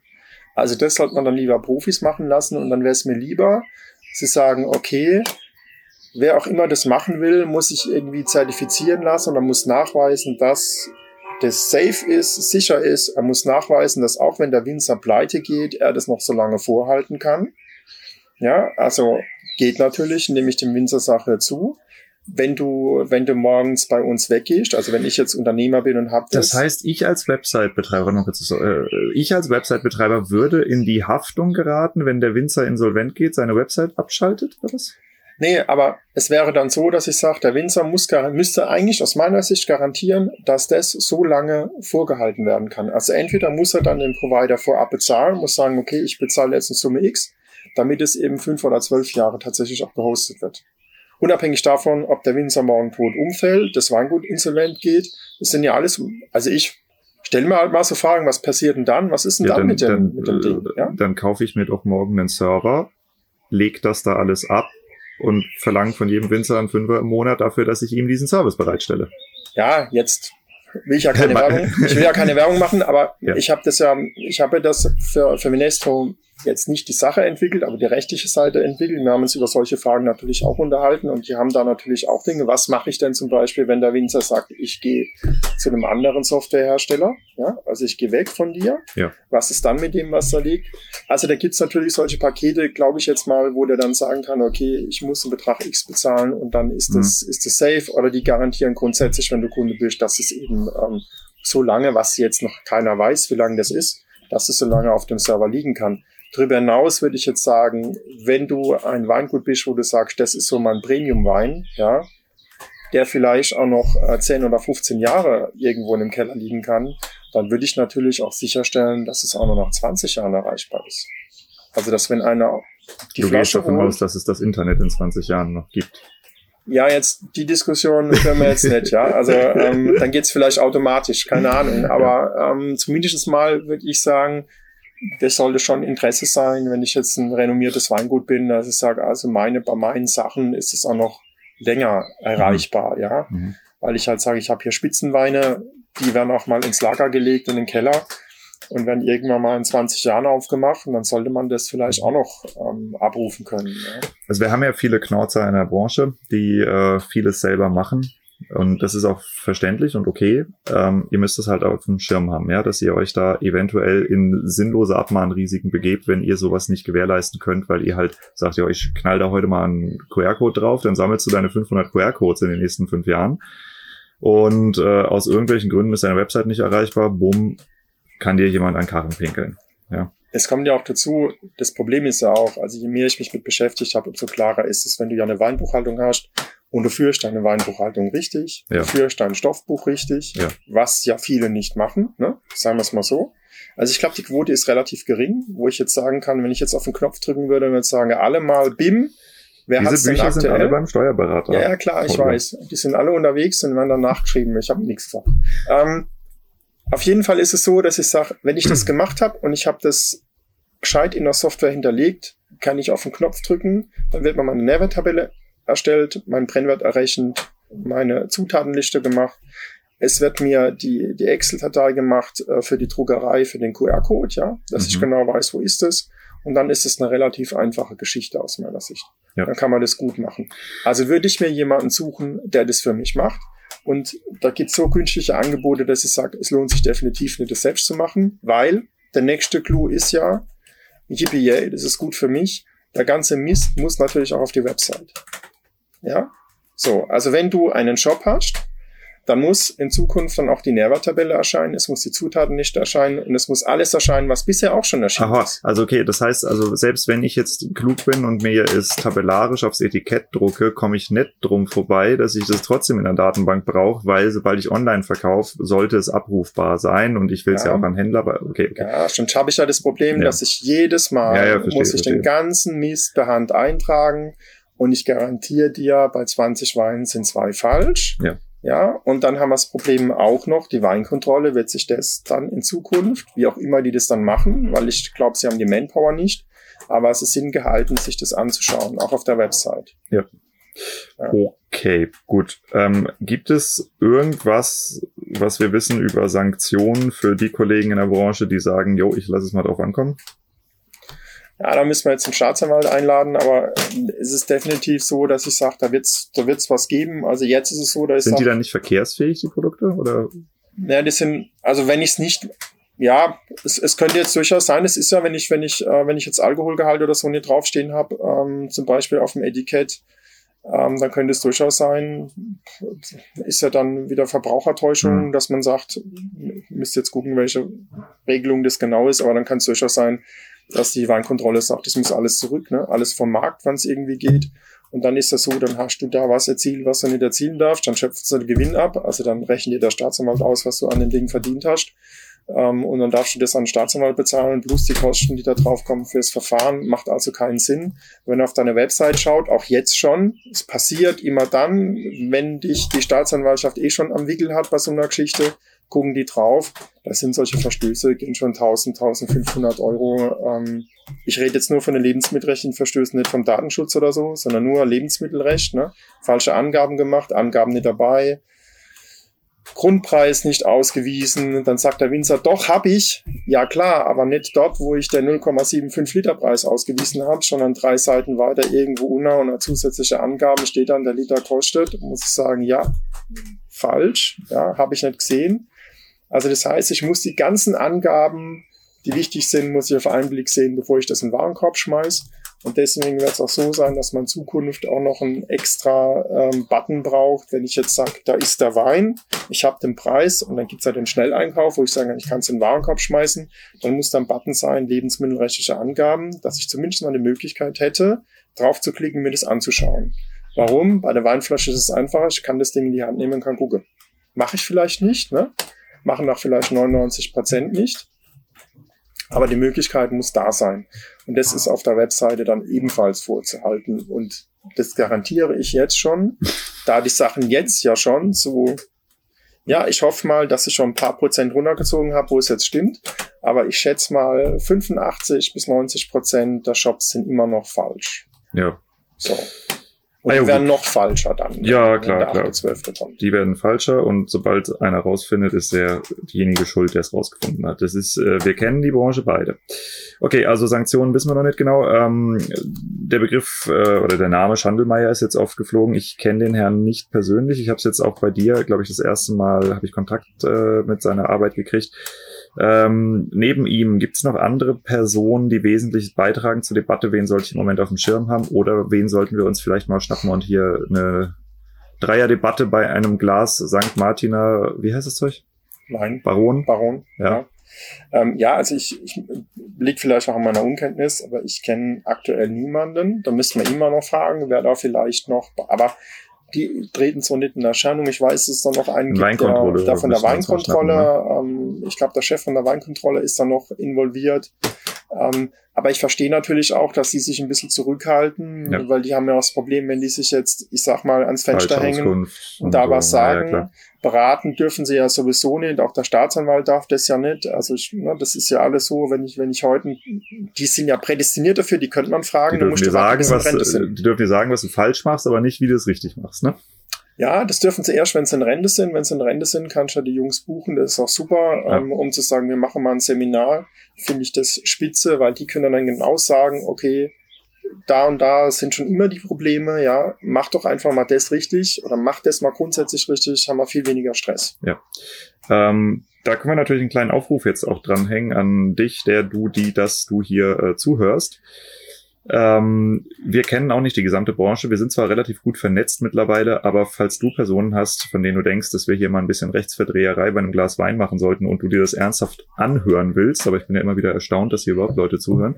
also das sollte man dann lieber Profis machen lassen und dann wäre es mir lieber, sie sagen, okay, wer auch immer das machen will, muss sich irgendwie zertifizieren lassen oder muss nachweisen, dass das safe ist, sicher ist. Er muss nachweisen, dass auch wenn der Winzer pleite geht, er das noch so lange vorhalten kann. Ja, also geht natürlich, nehme ich dem Winzer Sache zu. Wenn du, wenn du morgens bei uns weggehst, also wenn ich jetzt Unternehmer bin und hab das, Das heißt, ich als Website-Betreiber, noch kurz, äh, ich als Website-Betreiber würde in die Haftung geraten, wenn der Winzer insolvent geht, seine Website abschaltet, oder was? Nee, aber es wäre dann so, dass ich sage, der Winzer muss, müsste eigentlich aus meiner Sicht garantieren, dass das so lange vorgehalten werden kann. Also entweder muss er dann den Provider vorab bezahlen, muss sagen, okay, ich bezahle jetzt eine Summe X, damit es eben fünf oder zwölf Jahre tatsächlich auch gehostet wird. Unabhängig davon, ob der Winzer morgen tot umfällt, das Weingut insolvent geht, das sind ja alles, also ich stelle mir halt mal so Fragen, was passiert denn dann? Was ist denn Ja, dann, mit dem, dann, mit dem Ding? äh, Ja? dann kaufe ich mir doch morgen einen Server, leg das da alles ab und verlange von jedem Winzer einen Fünfer im Monat dafür, dass ich ihm diesen Service bereitstelle. ja, jetzt will ich ja keine *laughs* Werbung, ich will ja keine Werbung machen, aber Ja. ich habe das ja, ich habe das für, für Minesto jetzt nicht die Sache entwickelt, aber die rechtliche Seite entwickelt. Wir haben uns über solche Fragen natürlich auch unterhalten und die haben da natürlich auch Dinge. Was mache ich denn zum Beispiel, wenn der Winzer sagt, ich gehe zu einem anderen Softwarehersteller, ja, also ich gehe weg von dir. Ja. Was ist dann mit dem, was da liegt? Also da gibt's natürlich solche Pakete, glaube ich jetzt mal, wo der dann sagen kann, okay, ich muss einen Betrag X bezahlen und dann ist das, ist das safe oder die garantieren grundsätzlich, wenn du Kunde bist, dass es eben ähm, so lange, was jetzt noch keiner weiß, wie lange das ist, dass es so lange auf dem Server liegen kann. Darüber hinaus würde ich jetzt sagen, wenn du ein Weingut bist, wo du sagst, das ist so mein Premium-Wein, ja, der vielleicht auch noch äh, 10 oder 15 Jahre irgendwo in dem Keller liegen kann, dann würde ich natürlich auch sicherstellen, dass es auch noch nach 20 Jahren erreichbar ist. Also, dass wenn einer die du gehst Flasche davon holt, aus, dass es das Internet in 20 Jahren noch gibt. ja, jetzt die Diskussion können wir jetzt nicht, ja. Also ähm, dann geht's vielleicht automatisch, keine Ahnung. Aber ähm, zumindest mal würde ich sagen, das sollte schon Interesse sein, wenn ich jetzt ein renommiertes Weingut bin, dass ich sage, also meine, bei meinen Sachen ist es auch noch länger erreichbar, ja. Mhm. Weil ich halt sage, ich habe hier Spitzenweine, die werden auch mal ins Lager gelegt, in den Keller und werden irgendwann mal in 20 Jahren aufgemacht und dann sollte man das vielleicht auch noch ähm, abrufen können. Ja. Also wir haben ja viele Knorzer in der Branche, die äh, vieles selber machen. Und das ist auch verständlich und okay. Ähm, ihr müsst es halt auf dem Schirm haben, ja, dass ihr euch da eventuell in sinnlose Abmahnrisiken begebt, wenn ihr sowas nicht gewährleisten könnt, weil ihr halt sagt, ja, ich knall da heute mal einen QR-Code drauf, dann sammelst du deine 500 QR-Codes in den nächsten fünf Jahren. Und äh, aus irgendwelchen Gründen ist deine Website nicht erreichbar, bumm, kann dir jemand an Karren pinkeln. Es kommt ja auch dazu, das Problem ist ja auch, also je mehr ich mich mit beschäftigt habe, umso klarer ist es, wenn du ja eine Weinbuchhaltung hast und du führst deine Weinbuchhaltung richtig, Ja. du führst dein Stoffbuch richtig, Ja. was ja viele nicht machen, ne? sagen wir es mal so. Also ich glaube, die Quote ist relativ gering, wo ich jetzt sagen kann, wenn ich jetzt auf den Knopf drücken würde und jetzt sagen, alle mal BIM, wer hat Diese denn Bücher sind alle aktuell? beim Steuerberater. Ja, ja, klar, ich Oder? weiß. Die sind alle unterwegs und werden dann nachgeschrieben. Ich habe nichts gesagt. Ähm, auf jeden Fall ist es so, dass ich sage, wenn ich das gemacht habe und ich habe das gescheit in der Software hinterlegt, kann ich auf den Knopf drücken, dann wird mir meine Nährwerttabelle erstellt, mein Brennwert errechnet, meine Zutatenliste gemacht. Es wird mir die, die Excel-Datei gemacht äh, für die Druckerei, für den QR-Code, ja, dass mhm. ich genau weiß, wo ist es. Und dann ist es eine relativ einfache Geschichte aus meiner Sicht. Ja. Dann kann man das gut machen. Also würde ich mir jemanden suchen, der das für mich macht. Und da gibt es so günstige Angebote, dass ich sage, es lohnt sich definitiv nicht, das selbst zu machen, weil der nächste Clou ist ja, yippie, das ist gut für mich. Der ganze Mist muss natürlich auch auf die Website. Ja? So, also wenn du einen Shop hast, dann muss in Zukunft dann auch die Nährwerttabelle erscheinen, es muss die Zutaten nicht erscheinen und es muss alles erscheinen, was bisher auch schon erschienen Aha, ist. Also okay, das heißt also, selbst wenn ich jetzt klug bin und mir es tabellarisch aufs Etikett drucke, komme ich nicht drum vorbei, dass ich das trotzdem in der Datenbank brauche, weil sobald ich online verkaufe, sollte es abrufbar sein und ich will es ja. ja. auch an Händler, aber okay, okay. Ja, stimmt, habe ich ja das Problem, ja. dass ich jedes Mal ja, verstehe, muss ich verstehe. den ganzen Mist per Hand eintragen und ich garantiere dir, bei 20 Weinen sind zwei falsch. Ja. Ja, und dann haben wir das Problem auch noch, die Weinkontrolle wird sich das dann in Zukunft, wie auch immer die das dann machen, weil ich glaube, sie haben die Manpower nicht, aber es ist Sinn gehalten, sich das anzuschauen, auch auf der Website. Ja. ja. Okay, gut. Ähm, gibt es irgendwas, was wir wissen über Sanktionen für die Kollegen in der Branche, die sagen, jo, ich lasse es mal drauf ankommen? Ja, da müssen wir jetzt einen Staatsanwalt einladen, aber es ist definitiv so, dass ich sage, da wird's, da wird's was geben. Also jetzt ist es so, dass sind die dann nicht verkehrsfähig die Produkte oder? Ja, die sind, also wenn ich es nicht, ja, es, es könnte jetzt durchaus sein. Es ist ja, wenn ich, wenn ich, äh, wenn ich jetzt Alkoholgehalt oder so nicht draufstehen habe, ähm, zum Beispiel auf dem Etikett, ähm, dann könnte es durchaus sein, ist ja dann wieder Verbrauchertäuschung, mhm. dass man sagt, müsst jetzt gucken, welche Regelung das genau ist, aber dann kann es durchaus sein, dass die Weinkontrolle sagt, das muss alles zurück, ne? alles vom Markt, wann es irgendwie geht. Und dann ist das so, dann hast du da was erzielt, was du nicht erzielen darfst, dann schöpfst du den Gewinn ab, also dann rechnet dir der Staatsanwalt aus, was du an dem Ding verdient hast. Ähm, und dann darfst du das an den Staatsanwalt bezahlen, plus die Kosten, die da drauf kommen fürs Verfahren, macht also keinen Sinn. Wenn du auf deine Website schaut, auch jetzt schon, es passiert immer dann, wenn dich die Staatsanwaltschaft eh schon am Wickel hat bei so einer Geschichte, gucken die drauf. Da sind solche Verstöße, gehen schon 1000, 1500 Euro. Ähm, ich rede jetzt nur von den lebensmittelrechtlichen nicht vom Datenschutz oder so, sondern nur Lebensmittelrecht. Ne? Falsche Angaben gemacht, Angaben nicht dabei, Grundpreis nicht ausgewiesen. Dann sagt der Winzer, doch, hab ich. Ja klar, aber nicht dort, wo ich der 0,75 Liter Preis ausgewiesen habe, sondern drei Seiten weiter irgendwo unter und eine zusätzliche Angabe steht dann, der Liter kostet. Muss ich sagen, ja, falsch, ja, habe ich nicht gesehen. Also das heißt, ich muss die ganzen Angaben, die wichtig sind, muss ich auf einen Blick sehen, bevor ich das in den Warenkorb schmeiß. Und deswegen wird es auch so sein, dass man in Zukunft auch noch einen extra ähm, Button braucht, wenn ich jetzt sage, da ist der Wein, ich habe den Preis und dann gibt's halt den Schnelleinkauf, wo ich sage, ich kann es in den Warenkorb schmeißen. Dann muss da ein Button sein, lebensmittelrechtliche Angaben, dass ich zumindest mal eine Möglichkeit hätte, drauf zu klicken, mir das anzuschauen. Warum? Bei der Weinflasche ist es einfacher, ich kann das Ding in die Hand nehmen und kann gucken. Mache ich vielleicht nicht, ne? Machen auch vielleicht 99 Prozent nicht. Aber die Möglichkeit muss da sein. Und das ist auf der Webseite dann ebenfalls vorzuhalten. Und das garantiere ich jetzt schon, da die Sachen jetzt ja schon so, ja, ich hoffe mal, dass ich schon ein paar Prozent runtergezogen habe, wo es jetzt stimmt. Aber ich schätze mal, 85 bis 90 Prozent der Shops sind immer noch falsch. Ja. So. Und ah, die werden noch falscher dann. Ja, klar, klar. Die werden falscher und sobald einer rausfindet, ist der diejenige schuld, der es rausgefunden hat. Das ist, äh, wir kennen die Branche beide. Okay, also Sanktionen wissen wir noch nicht genau. Ähm, der Begriff äh, oder der Name Schandelmeier ist jetzt oft geflogen. Ich kenne den Herrn nicht persönlich. Ich habe es jetzt auch bei dir, glaube ich, das erste Mal habe ich Kontakt äh, mit seiner Arbeit gekriegt. Ähm, neben ihm gibt es noch andere Personen, die wesentlich beitragen zur Debatte, wen sollte ich im Moment auf dem Schirm haben oder wen sollten wir uns vielleicht mal schnappen und hier eine Dreierdebatte bei einem Glas St. Martiner, wie heißt das Zeug? Nein. Baron? Baron, ja. Ja, ähm, ja also ich, ich liegt vielleicht auch an meiner Unkenntnis, aber ich kenne aktuell niemanden. Da müssten wir immer noch fragen, wer da vielleicht noch, aber die treten so nicht in Erscheinung. Ich weiß, es da noch einen gibt, der, der von der Weinkontrolle, ne? ähm, ich glaube, der Chef von der Weinkontrolle ist da noch involviert. Ähm, aber ich verstehe natürlich auch, dass die sich ein bisschen zurückhalten, Ja. weil die haben ja auch das Problem, wenn die sich jetzt, ich sag mal, ans Fenster hängen Falschauskunft und da so. was Ja, ja, sagen. klar. Beraten dürfen sie ja sowieso nicht, auch der Staatsanwalt darf das ja nicht. Also ich, ne, das ist ja alles so, wenn ich, wenn ich heute, die sind ja prädestiniert dafür, die könnte man fragen, Die du dürfen musst dir sagen, sie was, die dürfen dir sagen, was du falsch machst, aber nicht, wie du es richtig machst, ne? Ja, das dürfen sie erst, wenn sie in Rente sind. Wenn sie in Rente sind, kannst du ja die Jungs buchen. Das ist auch super, Ja. ähm, um zu sagen, wir machen mal ein Seminar. Finde ich das spitze, weil die können dann genau sagen, okay, da und da sind schon immer die Probleme, ja, mach doch einfach mal das richtig oder mach das mal grundsätzlich richtig, haben wir viel weniger Stress. Ähm, da können wir natürlich einen kleinen Aufruf jetzt auch dranhängen an dich, der du, die, dass du hier äh, zuhörst. Ähm, wir kennen auch nicht die gesamte Branche. Wir sind zwar relativ gut vernetzt mittlerweile, aber falls du Personen hast, von denen du denkst, dass wir hier mal ein bisschen Rechtsverdreherei bei einem Glas Wein machen sollten und du dir das ernsthaft anhören willst, aber ich bin ja immer wieder erstaunt, dass hier überhaupt Leute zuhören,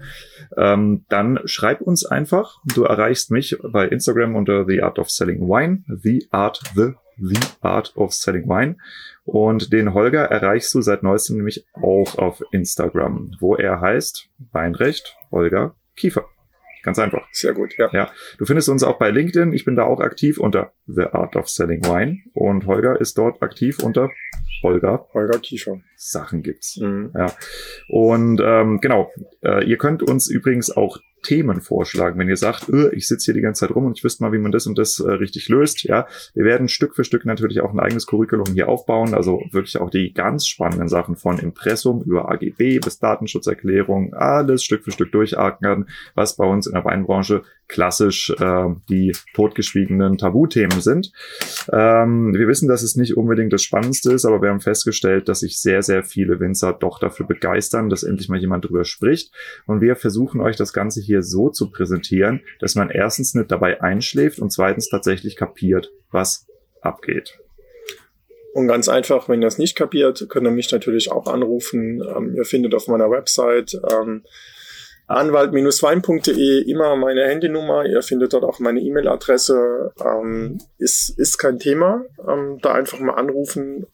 ähm, dann schreib uns einfach. Du erreichst mich bei Instagram unter The Art of Selling Wine, The Art, The, The Art of Selling Wine. Und den Holger erreichst du seit neuestem nämlich auch auf Instagram, wo er heißt Weinrecht Holger Kiefer. Ganz einfach. Sehr gut, ja. Du findest uns auch bei LinkedIn. Ich bin da auch aktiv unter The Art of Selling Wine. Und Holger ist dort aktiv unter Holger Holger Kiefer. Sachen gibt's. Mhm. Und ähm, genau, äh, ihr könnt uns übrigens auch Themen vorschlagen, wenn ihr sagt, öh, ich sitze hier die ganze Zeit rum und ich wüsste mal, wie man das und das äh, richtig löst. Ja, wir werden Stück für Stück natürlich auch ein eigenes Curriculum hier aufbauen, also wirklich auch die ganz spannenden Sachen von Impressum über AGB bis Datenschutzerklärung, alles Stück für Stück durchackern, was bei uns in der Weinbranche klassisch äh, die totgeschwiegenen Tabuthemen sind. Ähm, wir wissen, dass es nicht unbedingt das Spannendste ist, aber wir haben festgestellt, dass sich sehr, sehr viele Winzer doch dafür begeistern, dass endlich mal jemand drüber spricht. Und wir versuchen euch das Ganze hier so zu präsentieren, dass man erstens nicht dabei einschläft und zweitens tatsächlich kapiert, was abgeht. Und ganz einfach, wenn ihr es nicht kapiert, könnt ihr mich natürlich auch anrufen. Ähm, ihr findet auf meiner Website ähm, anwalt-wein.de immer meine Handynummer. Ihr findet dort auch meine E-Mail-Adresse. Ähm, ist, ist kein Thema. Ähm, da einfach mal anrufen.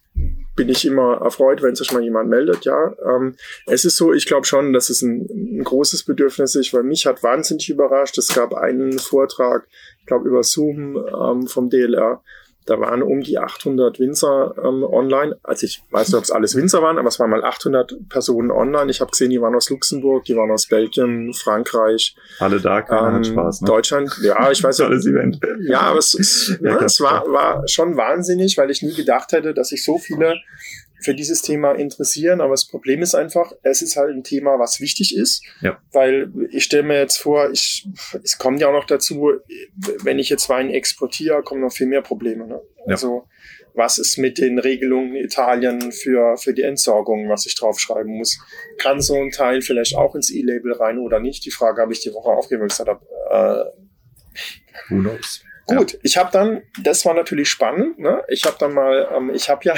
Bin ich immer erfreut, wenn sich mal jemand meldet, ja. Ähm, es ist so, ich glaube schon, dass es ein, ein großes Bedürfnis ist, weil mich hat wahnsinnig überrascht. Es gab einen Vortrag, ich glaube über Zoom ähm, vom DLR. Da waren um die 800 Winzer ähm, online. Also ich weiß nicht, ob es alles Winzer waren, aber es waren mal 800 Personen online. Ich habe gesehen, die waren aus Luxemburg, die waren aus Belgien, Frankreich, Alle da, keiner ähm, hat Spaß. Ne? Deutschland. Ja, ich weiß *laughs* nicht. Tolles Event. Ja, aber es, ist, Ja, ne, es war, war schon wahnsinnig, weil ich nie gedacht hätte, dass sich so viele für dieses Thema interessieren. Aber das Problem ist einfach, es ist halt ein Thema, was wichtig ist. Ja. Weil ich stelle mir jetzt vor, ich, es kommt ja auch noch dazu, wenn ich jetzt Wein exportiere, kommen noch viel mehr Probleme. Ne? Ja. Also was ist mit den Regelungen in Italien für, für die Entsorgung, was ich draufschreiben muss? Kann so ein Teil vielleicht auch ins E-Label rein oder nicht? Die Frage habe ich die Woche habe, äh, Who knows? Gut, ich habe dann, das war natürlich spannend, ne? ich habe dann mal, ähm, ich habe ja,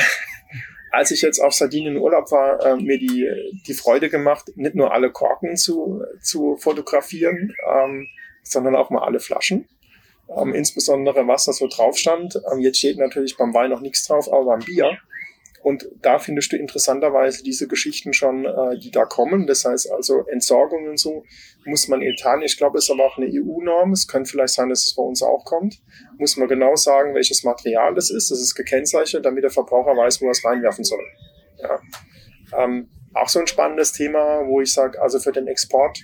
als ich jetzt auf Sardinien in Urlaub war, äh, mir die, die Freude gemacht, nicht nur alle Korken zu, zu fotografieren, ähm, sondern auch mal alle Flaschen. Ähm, insbesondere was da so drauf stand. Ähm, jetzt steht natürlich beim Wein noch nichts drauf, aber beim Bier. Und da findest du interessanterweise diese Geschichten schon, äh, die da kommen. Das heißt also Entsorgung und so muss man Italien, ich glaube, es ist aber auch eine EU-Norm. Es kann vielleicht sein, dass es bei uns auch kommt. Muss man genau sagen, welches Material das ist. Das ist gekennzeichnet, damit der Verbraucher weiß, wo er es reinwerfen soll. Ja. Ähm, auch so ein spannendes Thema, wo ich sage, also für den Export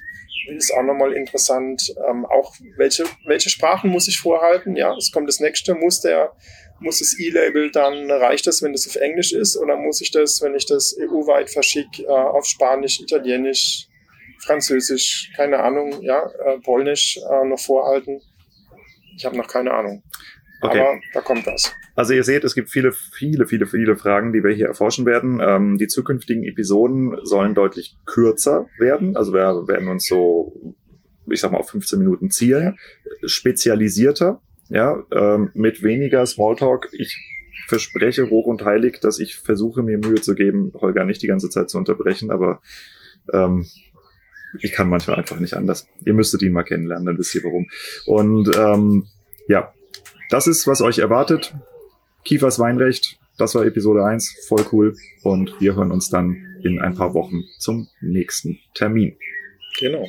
ist auch nochmal interessant, ähm, auch welche, welche Sprachen muss ich vorhalten? Ja, es kommt das nächste, muss der, muss das E-Label dann, reicht das, wenn das auf Englisch ist, oder muss ich das, wenn ich das EU-weit verschicke, äh, auf Spanisch, Italienisch, Französisch, keine Ahnung, ja, äh, Polnisch äh, noch vorhalten? Ich habe noch keine Ahnung. Okay. Aber da kommt das. Also ihr seht, es gibt viele, viele, viele, viele Fragen, die wir hier erforschen werden. Ähm, die zukünftigen Episoden sollen deutlich kürzer werden. Also wir werden uns so, ich sag mal, auf 15 Minuten zielen. Spezialisierter, ja, ähm, mit weniger Smalltalk. Ich verspreche hoch und heilig, dass ich versuche, mir Mühe zu geben, Holger nicht die ganze Zeit zu unterbrechen, aber ähm, ich kann manchmal einfach nicht anders. Ihr müsstet ihn mal kennenlernen, dann wisst ihr warum. Und ähm, ja, das ist, was euch erwartet. Kiefers Weinrecht, das war Episode 1, voll cool. Und wir hören uns dann in ein paar Wochen zum nächsten Termin. Genau.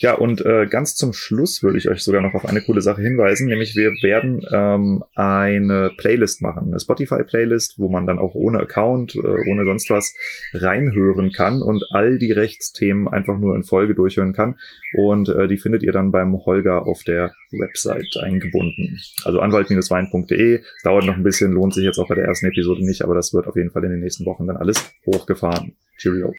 Ja, und äh, ganz zum Schluss würde ich euch sogar noch auf eine coole Sache hinweisen, nämlich wir werden ähm, eine Playlist machen, eine Spotify-Playlist, wo man dann auch ohne Account, äh, ohne sonst was reinhören kann und all die Rechtsthemen einfach nur in Folge durchhören kann. Und äh, die findet ihr dann beim Holger auf der Website eingebunden. Also anwalt-wein.de. Dauert noch ein bisschen, lohnt sich jetzt auch bei der ersten Episode nicht, aber das wird auf jeden Fall in den nächsten Wochen dann alles hochgefahren. Cheerio.